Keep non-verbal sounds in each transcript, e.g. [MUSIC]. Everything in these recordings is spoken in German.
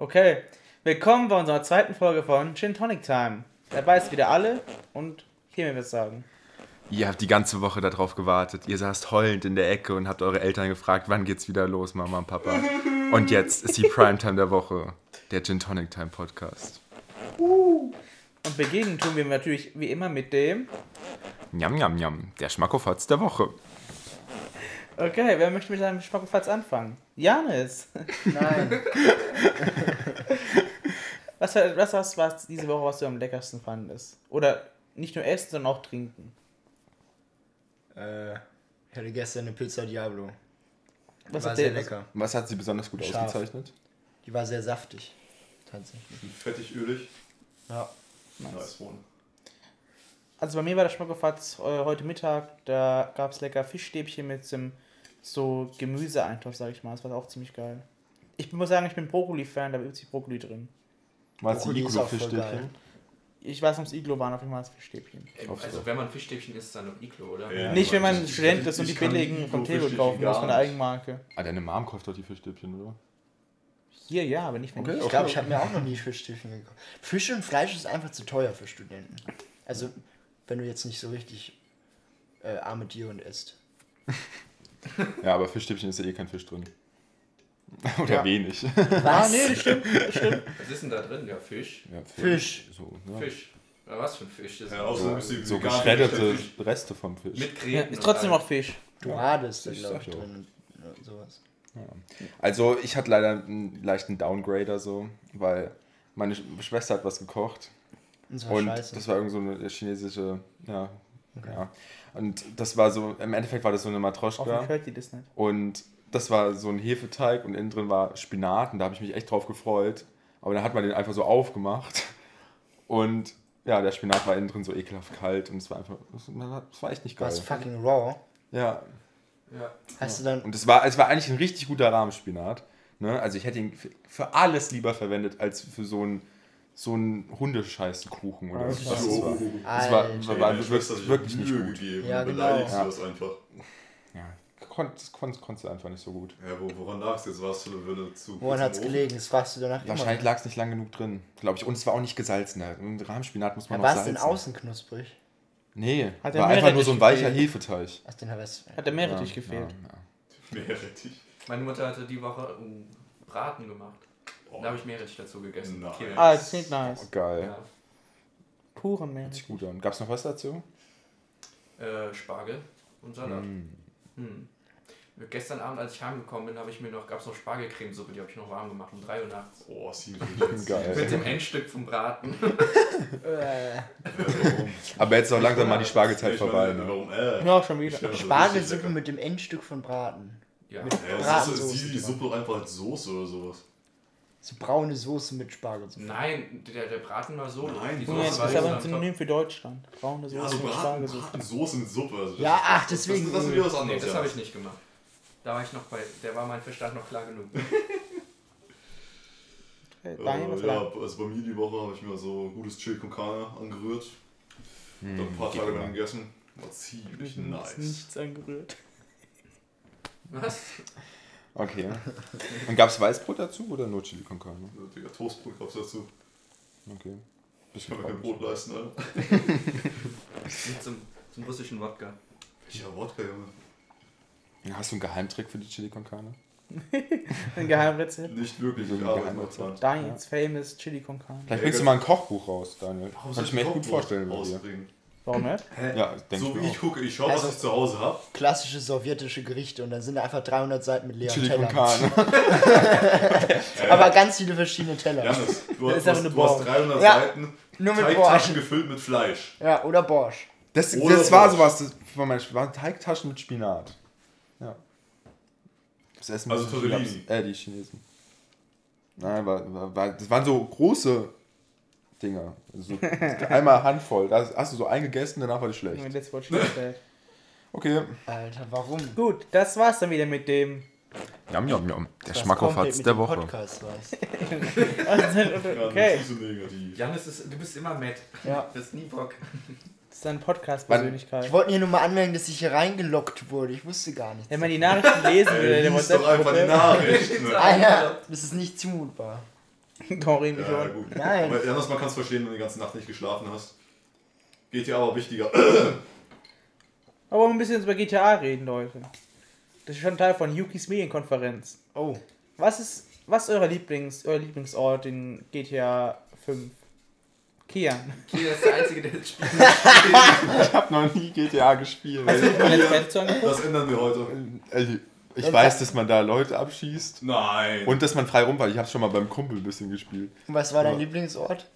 Okay, willkommen bei unserer zweiten Folge von Gin Tonic Time. Dabei ist wieder alle und hier mir was sagen. Ihr habt die ganze Woche darauf gewartet. Ihr saßt heulend in der Ecke und habt eure Eltern gefragt, wann geht's wieder los, Mama und Papa. Und jetzt ist die Primetime der Woche, der Gin Tonic Time Podcast. Und beginnen tun wir natürlich wie immer mit dem. Njam, njam, njam, der Schmackofatz der Woche. Okay, wer möchte mit seinem Schmackofatz anfangen? Janis. Nein. [LAUGHS] Was, was, was war diese Woche, was du am leckersten fandest? Oder nicht nur essen, sondern auch trinken? äh, ich hatte gestern eine Pizza Diablo. Was war hat sehr lecker. Was hat sie besonders gut Scharf. ausgezeichnet? Die war sehr saftig. Tatsächlich. Fettig, ölig. Ja. Nice one. Also bei mir war der Schmackofatz äh, heute Mittag, da gab es lecker Fischstäbchen mit so, so Gemüseeintopf, sag ich mal. Das war auch ziemlich geil. Ich muss sagen, ich bin Brokkoli-Fan, da ist Brokkoli drin. War es die Brokkoli ist auch voll Iglo-Fischstäbchen? Ich weiß, ums Iglo waren auf jeden Fall das Fischstäbchen. Also so. wenn man Fischstäbchen isst, dann noch Iglo, oder? Ja. Nicht, wenn man ich- Student ist und die billigen vom Table kaufen muss, von der. Eigenmarke. Ah, deine Mom kauft doch die Fischstäbchen, oder? Hier ja, aber nicht wenn Okay. ich. Ich glaube, ich habe mir auch noch nie Fischstäbchen gekauft. Fisch und Fleisch ist einfach zu teuer für Studenten. Also, wenn du jetzt nicht so richtig äh, arme Tiere und isst. [LAUGHS] [LAUGHS] Ja, aber Fischstäbchen ist ja eh kein Fisch drin. [LAUGHS] Oder Ja. wenig. [LAUGHS] Ah, nee, das stimmt, das stimmt. Was ist denn da drin? Ja, Fisch. Ja, Fisch. So, ne? Fisch. Oder was für ein Fisch? Das ist Ja, außer So, du so vegan geschredderte Fisch. Reste vom Fisch. mit Ja, Gräten. ist trotzdem auch Fisch. Dorade ist da, Ich glaube ich, ja. drin. Und, ja, sowas. Also ich hatte leider einen leichten Downgrader so, weil meine Sch- Schwester hat was gekocht Und zwar und scheiße. das war irgend so eine chinesische, ja, ja. Und das war so, im Endeffekt war das so eine Matroschka die das nicht. und das war so ein Hefeteig und innen drin war Spinat und da habe ich mich echt drauf gefreut. Aber dann hat man den einfach so aufgemacht und ja, der Spinat war innen drin so ekelhaft kalt und es war einfach, es war echt nicht geil. War es fucking raw? Ja, Ja. Hast du dann. Und es war, es war eigentlich ein richtig guter Rahmspinat. Ne? Also ich hätte ihn für, für alles lieber verwendet, als für so einen so einen Hundescheißkuchen oder Alter. was das war. So. Das war, das Ey, war Schwester hat wirklich, nicht Mühe gut. gegeben. Ja, genau. Beleidigst Ja. du das einfach. Ja, konntest konnt, konntest du einfach nicht so gut. Ja, wo, woran lag es jetzt? Warst du du zu Woran hat es im gelegen? Das warst du danach Wahrscheinlich lag es nicht lang genug drin, glaube ich. Und es war auch nicht gesalzen. Ein Rahmspinat muss man Ja, noch war es salzen. denn außen knusprig? Nee, Hat der war einfach nur so ein weicher gefehlt? Hefeteig. Aus den. Hat der Meerrettich Ja, gefehlt. Ja, ja. Meerrettich. Meine Mutter hatte die Woche einen Braten gemacht. Oh, Da habe ich Meerrettich dazu gegessen. Kiel. Ah, das klingt nice. Oh, geil. Ja. Puren Hört Meerrettich. sich gut an. Gab es noch was dazu? Äh, Spargel und Salat. Mm. Hm. Gestern Abend, als ich heimgekommen bin, habe ich mir noch, gab es noch Spargelcremesuppe, die habe ich noch warm gemacht um 3 Uhr nachts. Oh, sie [LAUGHS] Geil. Mit dem Endstück vom Braten. [LAUGHS] Äh? Aber jetzt ist auch langsam mal die Spargelzeit vorbei. Ne? Warum? Äh. Ja, schon wieder. Spargelsuppe mit dem Endstück von Braten. Ja. Mit Ja, es ist, Bratensoße. ist die. Suppe doch einfach als Soße oder sowas. So braune Soße mit Spargelsuppe. Nein, der, der Braten war so. Nein, die hast das war ist aber ein so Synonym für Deutschland. Braune Soße Ja, so mit Braten, Spargelsuppe. Bratensoße mit Suppe. Also das- Ja, ach, das- deswegen. Das, das ist wieder was Nee, anderes. das habe ich nicht gemacht. Da war ich noch bei, der war mein Verstand noch klar genug. [LAUGHS] Okay, Daniel, Äh, ja, war also bei mir die Woche habe ich mir so gutes Chili con Carne angerührt. Hm, Dann ein paar Tage lang gegessen. War ziemlich nice. nichts angerührt. Was? Okay. Und gab es Weißbrot dazu oder nur Chili con Carne? Also, Digga, Toastbrot gab's dazu. Okay. Ich kann mir kein Brot leisten, Alter. Zum, zum russischen Wodka. Welcher Wodka, Junge? Hast du einen Geheimtrick für die Chili con Carne? [LAUGHS] Ein Geheimrezept. Nicht wirklich, So ein Geheimrezept. Daniels famous Chili con Carne. Vielleicht Ja, bringst du mal ein Kochbuch raus, Daniel. Warum Kann soll ich mir echt gut vorstellen bei dir. rausbringen? Warum nicht? Ja, denke So ich wie ich gucke, ich schaue, was Also- ich zu Hause habe. Klassische sowjetische Gerichte und dann sind da einfach 300 Seiten mit leeren Chili Tellern. Carne. [LAUGHS] Aber ganz viele verschiedene Teller. Janis, du, Das hast, ist aber du, eine hast Borscht. 300 Ja, Seiten nur mit Teigtaschen Borscht. gefüllt mit Fleisch. Ja, oder Borsch. Das, Oder das war Borscht. sowas, das war meine waren Teigtaschen mit Spinat. Ja. Das Essen Also Tortellini. Äh, die Chinesen. Nein, war, war, war, das waren so große Dinger. Also so einmal Handvoll. Da hast du so eingegessen, danach war das schlecht. Junge, das wurde schon erzählt. Okay. Alter, warum? Gut, das war's dann wieder mit dem. Jam, jam, jam. Der mit der Woche. Podcast. [LAUGHS] Ja, okay, ist. Janis, du bist immer mad. Ja. [LAUGHS] Du hast nie Bock. das ist eine Podcast-Persönlichkeit. Ich wollte hier nur mal anmerken, dass ich hier reingelockt wurde. Ich wusste gar nichts. Wenn man die Nachrichten lesen will, Ey, der lies doch einfach die. Nachrichten. [LAUGHS] Alter, das ist nicht zumutbar. [LAUGHS] Doch, irgendwie Ja, schon. gut. Nein. Aber anders, man kann es verstehen, wenn du die ganze Nacht nicht geschlafen hast. GTA aber wichtiger. [LAUGHS] Aber ein bisschen über GTA reden, Leute. Das ist schon Teil von Yukis Medienkonferenz. Oh. Was ist, was ist euer, Lieblings, euer Lieblingsort in GTA 5? Kian. Hier ist der Einzige, der das [LAUGHS] spielt. Ich habe noch nie GTA gespielt. Hast du? Das ändern wir heute. Ich weiß, da- dass man da Leute abschießt Nein. und dass man frei rumfällt. Ich habe schon mal beim Kumpel ein bisschen gespielt. Und was war dein Ja. Lieblingsort?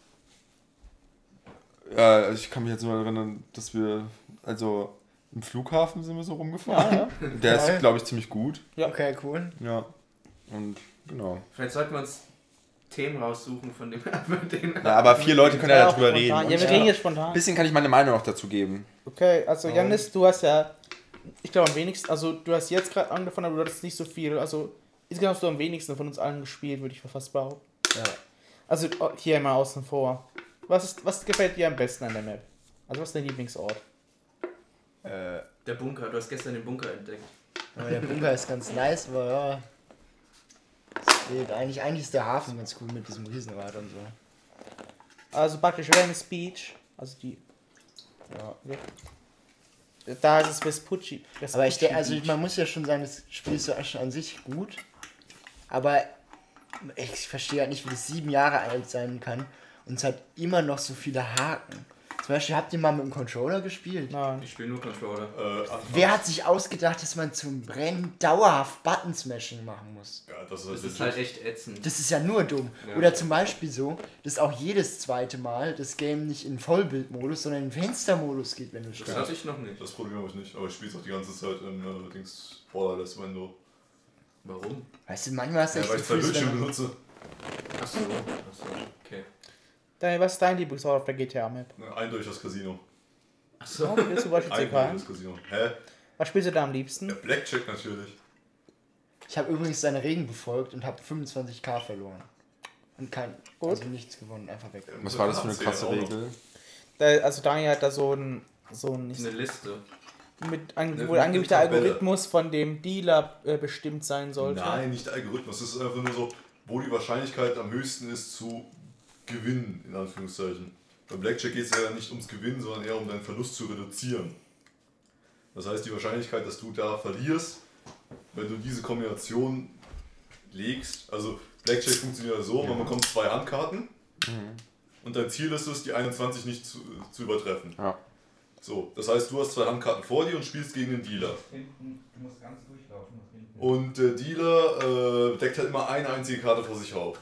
Ja, ich kann mich jetzt nur erinnern, dass wir, also im Flughafen sind wir so rumgefahren. Ja, Der Geil. ist, glaube ich, ziemlich gut. Ja. Okay, cool. Ja. Und genau. Vielleicht sollten wir uns Themen raussuchen, von dem. [LAUGHS] Na, aber vier Leute können ja Ja, darüber reden. Ja, wir reden jetzt spontan. ein bisschen kann ich meine Meinung noch dazu geben. Okay, also Janis, du hast ja, ich glaube am wenigsten, also du hast jetzt gerade angefangen, aber du hattest nicht so viel. Also insgesamt hast du am wenigsten von uns allen gespielt, würde ich fast behaupten. Ja. Also oh, hier mal außen vor. Was, ist, was gefällt dir am besten an der Map? Also was ist dein Lieblingsort? Äh, Der Bunker, du hast gestern den Bunker entdeckt. aber der Bunker ist ganz nice, aber ja. Eigentlich, eigentlich ist der Hafen ganz cool mit diesem Riesenrad und so. Also praktisch Venice Beach, also die, Ja. Da ist es Vespucci. Aber ich denke, also man muss ja schon sagen, das Spiel ist ja schon an sich gut. Aber ich verstehe halt nicht, wie das sieben Jahre alt sein kann und es hat immer noch so viele Haken. Zum Beispiel, habt ihr mal mit dem Controller gespielt? Nein. Ich spiele nur Controller. Äh, Wer hat sich ausgedacht, dass man zum Brennen dauerhaft Button-Smashing machen muss? Ja, das ist, Das halt ist halt echt ätzend. Das ist ja nur dumm. Ja. Oder zum Beispiel so, dass auch jedes zweite Mal das Game nicht in Vollbildmodus, sondern in Fenstermodus geht, wenn du Das spielst. hatte ich noch nicht. Das Problem habe ich nicht, aber ich spiele es auch die ganze Zeit in äh, Dings Borderless Window. Warum? Weißt du, manchmal hast du Ja, echt weil das ich zwei Bildschirme benutze. Achso, achso, okay. Daniel, was ist dein Lieblingsort auf der GTA-Map? Ne, Eindeutig das Casino. Achso. Willst du Eindeutig rein? das Casino. Hä? Was spielst du da am Ja, liebsten? Blackjack natürlich. Ich habe übrigens seine Regeln befolgt und habe 25k verloren. Und kein, Gut. also nichts gewonnen, einfach weg. Was war das für eine krasse. Regel? Da, also Daniel hat da so ein, so ein, Eine Liste. mit, an, Eine wo angeblich der Tabelle. Algorithmus von dem Dealer äh, bestimmt sein sollte. Nein, nicht der Algorithmus. Es ist einfach nur so, wo die Wahrscheinlichkeit am höchsten ist zu gewinnen, in Anführungszeichen. Beim Blackjack geht es ja nicht ums Gewinnen, sondern eher um deinen Verlust zu reduzieren. Das heißt, die Wahrscheinlichkeit, dass du da verlierst, wenn du diese Kombination legst, also Blackjack funktioniert ja so, man bekommt zwei Handkarten und dein Ziel ist es, die 21 nicht zu, zu übertreffen. Ja. So, das heißt, du hast zwei Handkarten vor dir und spielst gegen den Dealer. Hinten, du musst ganz durchlaufen nach hinten. Und der Dealer äh, deckt halt immer eine einzige Karte vor sich auf.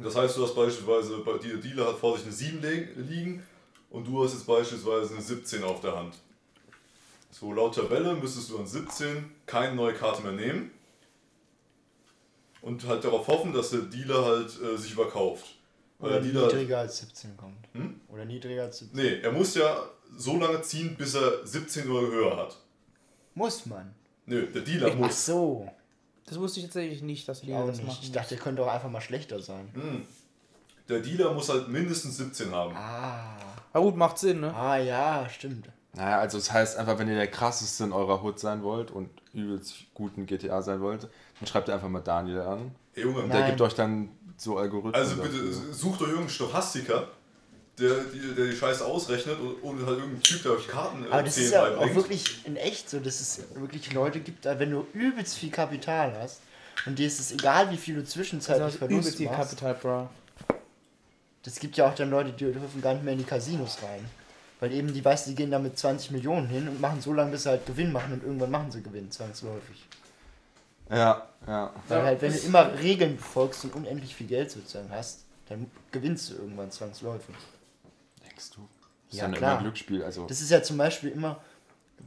Das heißt, du hast beispielsweise, bei- der Dealer hat vor sich eine 7 leg- liegen und du hast jetzt beispielsweise eine 17 auf der Hand. So, laut Tabelle müsstest du an 17 keine neue Karte mehr nehmen und halt darauf hoffen, dass der Dealer halt äh, sich überkauft. Weil Oder der Dealer, niedriger als 17 kommt. Hm? Oder niedriger als 17. nee, er muss ja so lange ziehen, bis er 17 oder höher hat. Muss man. Nö, der Dealer Ach muss. so. Das wusste ich tatsächlich nicht, dass die das nicht. machen. Ich dachte, der könnte auch einfach mal schlechter sein. Hm. Der Dealer muss halt mindestens 17 haben. Ah. Aber gut, macht Sinn, ne? Ah ja, stimmt. Naja, also das heißt einfach, wenn ihr der krasseste in eurer Hood sein wollt und übelst guten GTA sein wollt, dann schreibt ihr einfach mal Daniel an. Ey, Junge, Und Nein. der gibt euch dann so Algorithmen. also bitte dafür. sucht euch irgendeinen Stochastiker, der, die- der die Scheiße ausrechnet und, und halt irgendeinen Typ, der euch Karten Aber das ist ja auch beibringt. wirklich in echt so, dass es wirklich Leute gibt, da wenn du übelst viel Kapital hast und dir ist es egal, wie viel du zwischenzeitlich Also Verlust übelst viel machst. Kapital, Bro. Das gibt ja auch dann Leute, die dürfen gar nicht mehr in die Casinos rein. Weil eben die weißt, die gehen da mit 20 Millionen hin und machen so lange, bis sie halt Gewinn machen und irgendwann machen sie Gewinn, zwangsläufig. Ja, ja. Weil Ja, halt, wenn du immer Regeln befolgst und unendlich viel Geld sozusagen hast, dann gewinnst du irgendwann zwangsläufig. Denkst du? Das Ja, ist ja klar. immer Glücksspiel. Also, Das ist ja zum Beispiel immer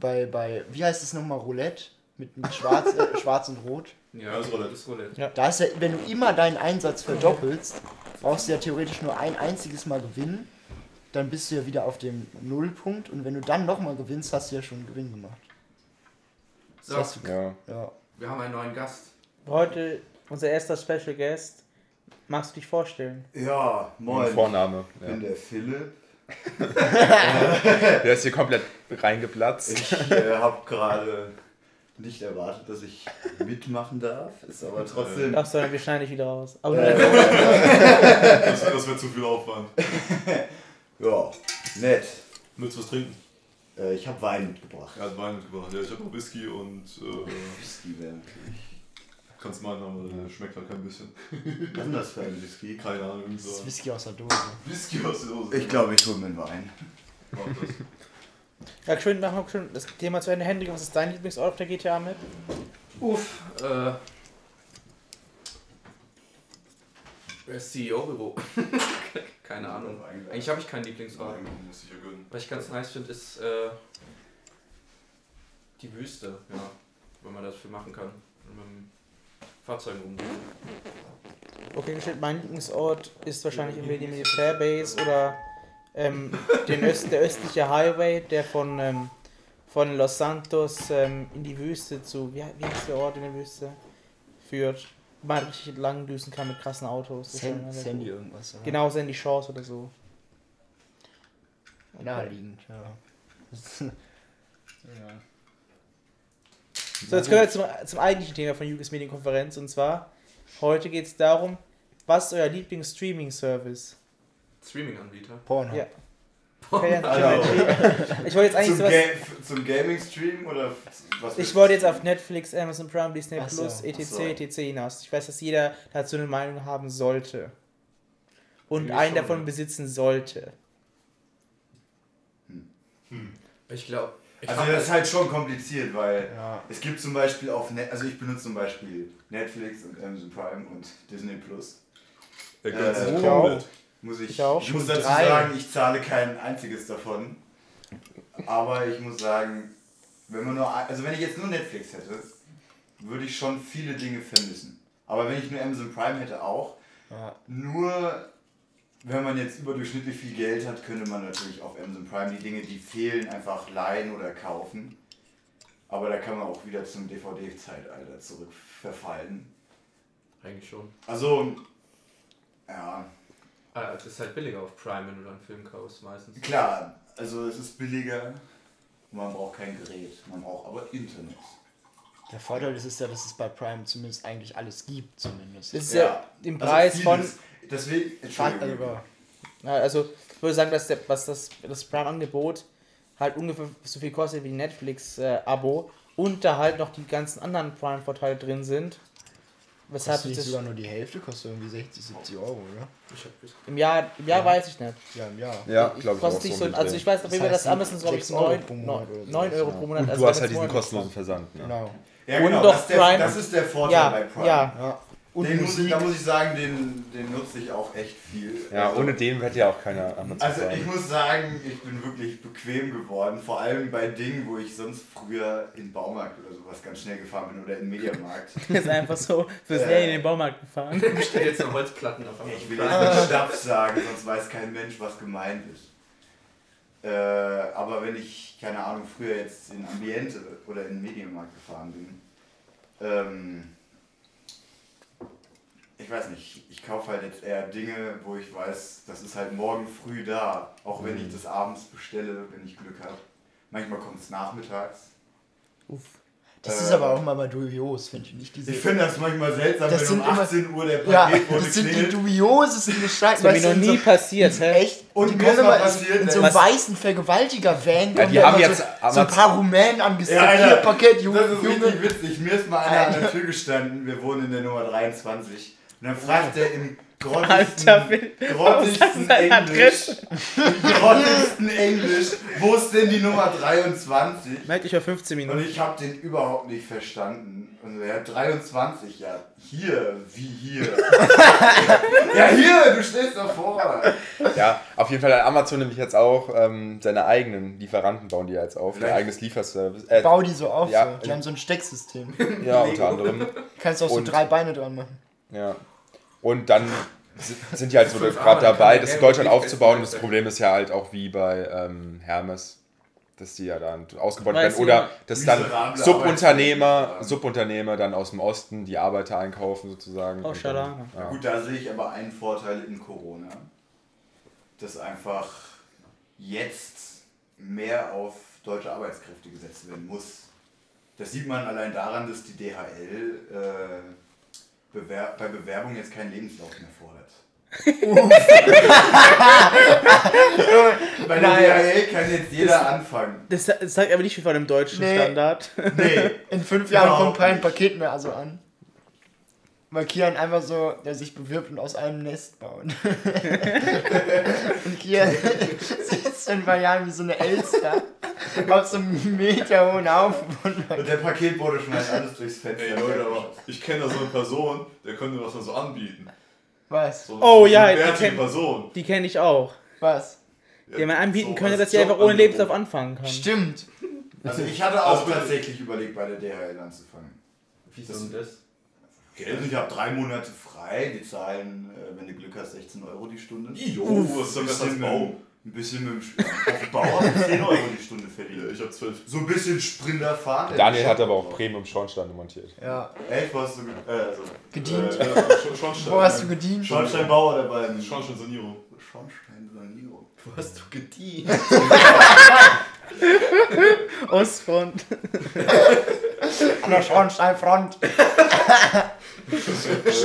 bei, bei wie heißt es nochmal, Roulette? Mit, mit Schwarz, äh, [LAUGHS] Schwarz und Rot. Ja, das ist Roulette. Das ist Roulette. Ja. Da ist ja, wenn du immer deinen Einsatz verdoppelst, brauchst du ja theoretisch nur ein einziges Mal gewinnen. Dann bist du ja wieder auf dem Nullpunkt und wenn du dann nochmal gewinnst, hast du ja schon einen Gewinn gemacht. So, Das heißt, ja. ja. wir haben einen neuen Gast. Heute unser erster Special Guest. Magst du dich vorstellen? Ja, moin. Vorname. Ich bin Ja. der Philipp. [LAUGHS] Der ist hier komplett reingeplatzt. Ich äh, habe gerade nicht erwartet, dass ich mitmachen darf. Ist aber trotzdem. Ach so, wir schneiden dich wieder raus. Aber Äh, Das wäre das wär zu viel Aufwand. [LAUGHS] ja, nett. Willst du was trinken? Äh, ich habe Wein mitgebracht. Er hat Wein mitgebracht. Ja, ich habe noch Whisky und äh, Whisky wäre natürlich. Kannst meinen haben, der schmeckt halt kein bisschen. Was ist denn das für ein Whisky? Keine Ahnung. Das ist So. Whisky aus der Dose. Whisky aus der Dose. Ich glaube, ich hole mir einen Wein. Ja, schön, machen wir schon das Thema zu Ende. Hendrik, was ist dein Lieblingsort auf der GTA Map? Uff, äh. Das CEO-Büro. [LAUGHS] Keine Ahnung. Eigentlich habe ich keinen Lieblingsort. Muss ich ja gönnen. Was ich ganz nice finde, ist äh, die Wüste, ja. Wenn man das viel machen kann. Und mit dem Fahrzeug rumdrehen. Okay, gestellt, mein Lieblingsort ist wahrscheinlich entweder die Militärbase oder ähm, den Öst, der östliche Highway, der von, ähm, von Los Santos ähm, in die Wüste zu, wie, wie heißt der Ort in der Wüste, führt. wo Man richtig entlang düsen kann mit krassen Autos. Das ist San- sehr Sandy cool. irgendwas. Oder? Genau, Sandy Shores oder so. Naheliegend, ja. ja. [LAUGHS] So, jetzt kommen wir zum, zum eigentlichen Thema von Jugends Medienkonferenz und zwar, heute geht es darum, was ist euer Lieblings-Streaming-Service? Streaming-Anbieter. Porno. Ja. Also, [LAUGHS] Ich wollte jetzt eigentlich zum, sowas. Ga zum Gaming-Stream oder was? Ich wollte jetzt auf Netflix, Amazon Prime, Disney Ach so, Plus, etc. so. etc. hinaus. Ich weiß, dass jeder dazu eine Meinung haben sollte. Und Ich einen schon, davon ja. besitzen sollte. Ich glaube. Ich Also das ist halt schon kompliziert, weil Ja. es gibt zum Beispiel auf Net also ich benutze zum Beispiel Netflix und Amazon Prime und Disney Plus. Er gönnt Äh, sich ich komplett. Muss ich, Ich auch. ich muss dazu drei. sagen, ich zahle kein einziges davon. Aber ich muss sagen, wenn man nur ein- also wenn ich jetzt nur Netflix hätte, würde ich schon viele Dinge vermissen. Aber wenn ich nur Amazon Prime hätte auch, Ja. nur wenn man jetzt überdurchschnittlich viel Geld hat, könnte man natürlich auf Amazon Prime die Dinge, die fehlen, einfach leihen oder kaufen. Aber da kann man auch wieder zum DVD-Zeitalter zurück verfallen. Eigentlich schon. Also, ja, Ah, es ist halt billiger auf Prime, wenn du dann Film kaufst, meistens. klar, also es ist billiger, man braucht kein Gerät, man braucht aber Internet. Der Vorteil ist es ja, dass es bei Prime zumindest eigentlich alles gibt, zumindest. Das ist ja, Ja, im Also Preis von. vieles. Deswegen, Entschuldigung. also, Ja, Also, ich würde sagen, dass der, was das, das Prime-Angebot halt ungefähr so viel kostet wie ein Netflix-Abo und da halt noch die ganzen anderen Prime-Vorteile drin sind. Weshalb kostet das sogar nur die Hälfte, kostet irgendwie 60, 70 Euro, oder? Ich hab bis im Jahr, im Jahr Ja. weiß ich nicht. Ja, im Jahr. Ja, Ich- glaube ich kostet auch nicht so. so, also ich weiß auf Das jeden Fall, dass heißt, Amazon ich sechs Euro 9, pro Monat 9 Euro pro Monat. Und also du hast halt diesen kostenlosen. Versand. Ne? Genau. Ja, Und genau, doch das, ist der, Prime. das ist der Vorteil Ja, bei Prime. ja. Ja. Und Und den muss, ich- Musik. da muss ich sagen, den, den nutze ich auch echt viel. Ja, Also- ohne den hätte ja auch keiner Amazon Also ich muss sagen, ich bin wirklich bequem geworden, vor allem bei Dingen, wo ich sonst früher in den Baumarkt oder sowas ganz schnell gefahren bin oder in den Mediamarkt. [LAUGHS] Ist einfach so für Äh. Serien in den Baumarkt gefahren. [LAUGHS] Ich stelle jetzt noch Holzplatten auf Ich will jetzt nicht Stabs sagen, sonst weiß kein Mensch, was gemeint ist. Äh, aber wenn ich, keine Ahnung, früher jetzt in Ambiente oder in den Medienmarkt gefahren bin, ähm, ich weiß nicht, ich kaufe halt jetzt eher Dinge, wo ich weiß, das ist halt morgen früh da, auch wenn ich das abends bestelle, wenn ich Glück habe. Manchmal kommt es nachmittags. Uff. Das Äh, ist aber auch mal mal dubios, finde ich nicht. Diese, Ich finde das manchmal seltsam, Das wenn sind um immer- 18 Uhr der ja, Paketbote das sind die klingelt. dubiosesten Gestalten. Das ist mir noch nie passiert, hä? Echt? Und die ist mal immer in- passiert, in so ne? einem weißen Vergewaltiger-Van. kommen die haben immer jetzt so, so ein paar Rumänen angesagt. Ja, Hier, Paket, Junge. Das ist Junge. richtig witzig. Mir ist mal einer an der Tür gestanden. Wir wohnen in der Nummer 23. Und dann fragt er im grottigsten, Alter, grottigsten Englisch, [LAUGHS] grottigsten Englisch, wo ist denn die Nummer 23? Meld dich für 15 Und Minuten. ich habe den überhaupt nicht verstanden. Und er hat 23, ja, hier, wie hier? [LAUGHS] ja, hier, du stehst davor. Ja, auf jeden Fall hat Amazon nämlich jetzt auch ähm, seine eigenen Lieferanten bauen die jetzt auf, ihr eigenes Lieferservice. Äh, Bau die so auf. Ja. so. Die haben so ein Stecksystem. ja, unter anderem. Kannst auch so Und- drei Beine dran machen. Ja. Und dann si- sind die halt so gerade dabei, das in Deutschland aufzubauen. Das Problem ist ja halt auch wie bei ähm, Hermes, dass die ja dann ausgebaut werden. Oder dass dann Subunternehmer. Subunternehmer dann aus dem Osten die Arbeiter einkaufen sozusagen. Oh, dann- Ja. Gut, da sehe ich aber einen Vorteil in Corona, dass einfach jetzt mehr auf deutsche Arbeitskräfte gesetzt werden muss. Das sieht man allein daran, dass die DHL äh, Bewer bei Bewerbung jetzt keinen Lebenslauf mehr fordert. [LAUGHS] bei der. DHL kann jetzt jeder anfangen. Das, das sagt aber nicht viel von dem deutschen Nee. Standard. Nee, In fünf Jahren Überhaupt kommt kein. Paket mehr also an. Weil Kian einfach so, der sich bewirbt und aus einem Nest baut. [LAUGHS] und Kian [LAUGHS] sitzt in ein paar Jahren wie so eine Elster auf so einem Meter hohen Haufen. und der Paketbote schmeißt alles durchs Fenster. Ey Leute, aber ich kenne da so eine Person, der könnte mir das mal so anbieten. Was? So, Oh, so ja, eine die kenn- Person. Die kenne ich auch. Was? Der mir anbieten So könnte, dass sie einfach ohne. Lebenslauf anfangen kann. Stimmt. Also ich hatte auch Also tatsächlich überlegt, bei der DHL anzufangen. Wieso denn das? Also ich habe drei Monate frei, die zahlen, äh, wenn du Glück hast, 16 Euro die Stunde. Jo, das ist doch besser als mit, Bau. ein bisschen mit dem Sp- auf dem Bau habe ich 10 Euro die Stunde Ja, verdient. ich hab zwölf. So ein bisschen Sprinter fahren. Daniel hat aber auch Premium Schornsteine montiert. Ja. Echt, wo hast du ge äh, also, Gedient. Äh, Äh, Schornstein. Wo hast du gedient? Schornsteinbauer dabei. Schornsteinsanierung. Schornsteinsanierung. Wo hast du gedient? [LAUGHS] Ostfront. An der Schornsteinfront. [LAUGHS]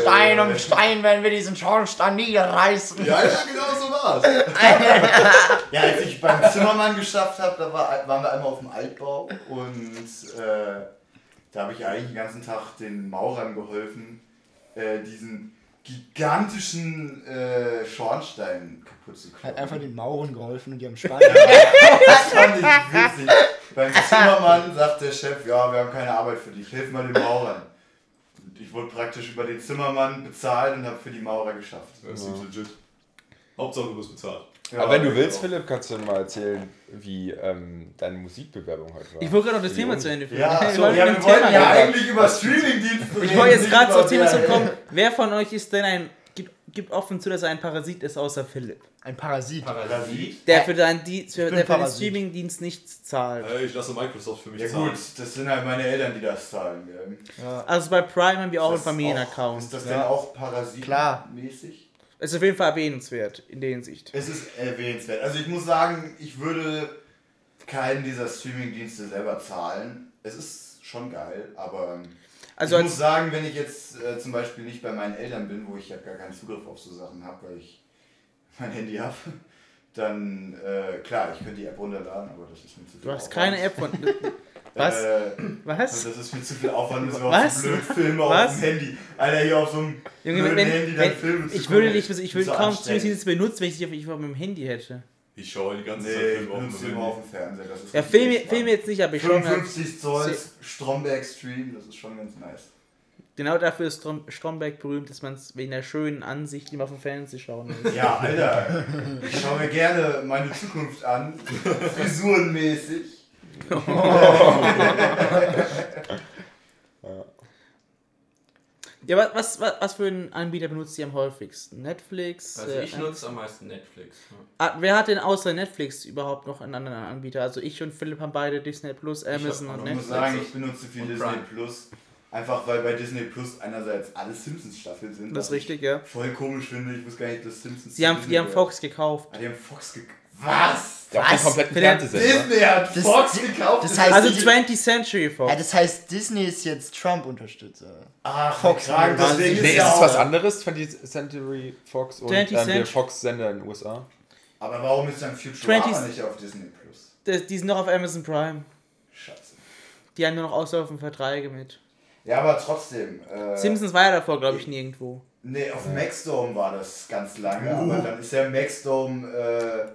Stein um Stein werden wir diesen Schornstein niederreißen. Ja, ja, genau so war's. [LAUGHS] Ja, als ich beim Zimmermann geschafft habe, da war, waren wir einmal auf dem Altbau und äh, da habe ich eigentlich den ganzen Tag den Maurern geholfen, äh, diesen gigantischen äh, Schornstein kaputt zu Hat kloppen. einfach den Mauren geholfen und die haben Stein. Das fand ich witzig. Beim [LAUGHS] Zimmermann sagt der Chef, ja, wir haben keine Arbeit für dich, hilf mal den Maurern. Ich wurde praktisch über den Zimmermann bezahlt und habe für die Maurer geschafft. Das ist legit. Hauptsache du wirst bezahlt. Ja, Aber wenn du genau. willst, Philipp, kannst du mal erzählen, wie ähm, deine Musikbewerbung heute war. Ich wollte gerade noch das Thema zu Ende führen. Ja, Ich so, wollte ja, wir wollten ja reden. eigentlich über Streamingdienste Ich wollte jetzt gerade zum Thema zu kommen. Wer von euch ist denn ein. Gibt, offen zu, dass er ein Parasit ist, außer Philipp. Ein Parasit. Parasit? Der für, deinen Dienst, für, der für den. Streamingdienst nichts zahlt. Ey, ich lasse Microsoft für mich Ja zahlen. gut, das sind halt meine Eltern, die das zahlen. Ja. Also bei Prime haben wir auch einen Familienaccount. Ist das Ja. denn auch Parasit Klar. mäßig? Ist auf jeden Fall erwähnenswert in der Hinsicht. Es ist erwähnenswert. Also ich muss sagen, ich würde keinen dieser Streamingdienste selber zahlen. Es ist schon geil, aber Also ich als, muss sagen, wenn ich jetzt äh, zum Beispiel nicht bei meinen Eltern bin, wo ich ja gar keinen Zugriff auf so Sachen habe, weil ich mein Handy habe, dann äh, klar, ich könnte die App runterladen, aber das ist mir zu viel du hast Aufwand. keine App von. [LAUGHS] Was? Äh, Was? Also das ist mir zu viel Aufwand, das ist Was? auch so blöd Filme auf Was? dem Handy. Alter, hier auf so einem Junge, blöden wenn, Handy dann wenn, Filme zu ich würde nicht, ich würde kaum. Streamingdienst benutzen, wenn ich die auf, ich auf meinem Handy hätte. Ich schaue die ganze Nee, Zeit Filme auf dem immer auf dem Fernseher. Das ist Ja, entspannt. Filme jetzt nicht, aber ich schaue mir 55 Zoll Stromberg Stream, das ist schon ganz nice. genau dafür ist Strom, Stromberg berühmt, dass man es wegen der schönen Ansicht immer auf dem Fernsehen schauen muss. Ja, Alter, ich schaue mir gerne meine Zukunft an, [LAUGHS] frisurenmäßig. [LAUGHS] [LAUGHS] Ja, wa- was, was, was für einen Anbieter benutzt ihr am häufigsten? Netflix? Also äh, ich nutze am meisten Netflix. Ja. Ah, wer hat denn außer Netflix überhaupt noch einen anderen Anbieter? Also ich und Philipp haben beide Disney Plus, Amazon und noch Ich muss Netflix. sagen, ich benutze viel Disney Prime. Plus. Einfach weil bei Disney Plus einerseits alle Simpsons-Staffeln sind. Das ist ich richtig, ja. Voll komisch finde, ich wusste gar nicht, dass Simpsons. Die haben, die haben Fox gekauft. Ah, die haben Fox gekauft. Was? Der hat den Was? kompletten Fernsehsender. Disney hat Das- Fox gekauft? das Ist heißt- Also die- 20th Century Fox. Ja, das heißt, Disney ist jetzt Trump-Unterstützer. Ach, Fox krank, deswegen Nee, ist ist ja es auch. was anderes, 20th Century Fox und 20th ähm, der Fox-Sender in den USA? Aber warum ist dann Futurama 20 nicht auf Disney Plus? Das- Die sind noch auf Amazon Prime. Scheiße. Die haben nur noch auslaufende Verträge mit. Ja, aber trotzdem. Äh, Simpsons war ja davor, glaube ich, nirgendwo. Nee, auf Maxdome war das ganz lange, aber dann ist ja Maxdome äh,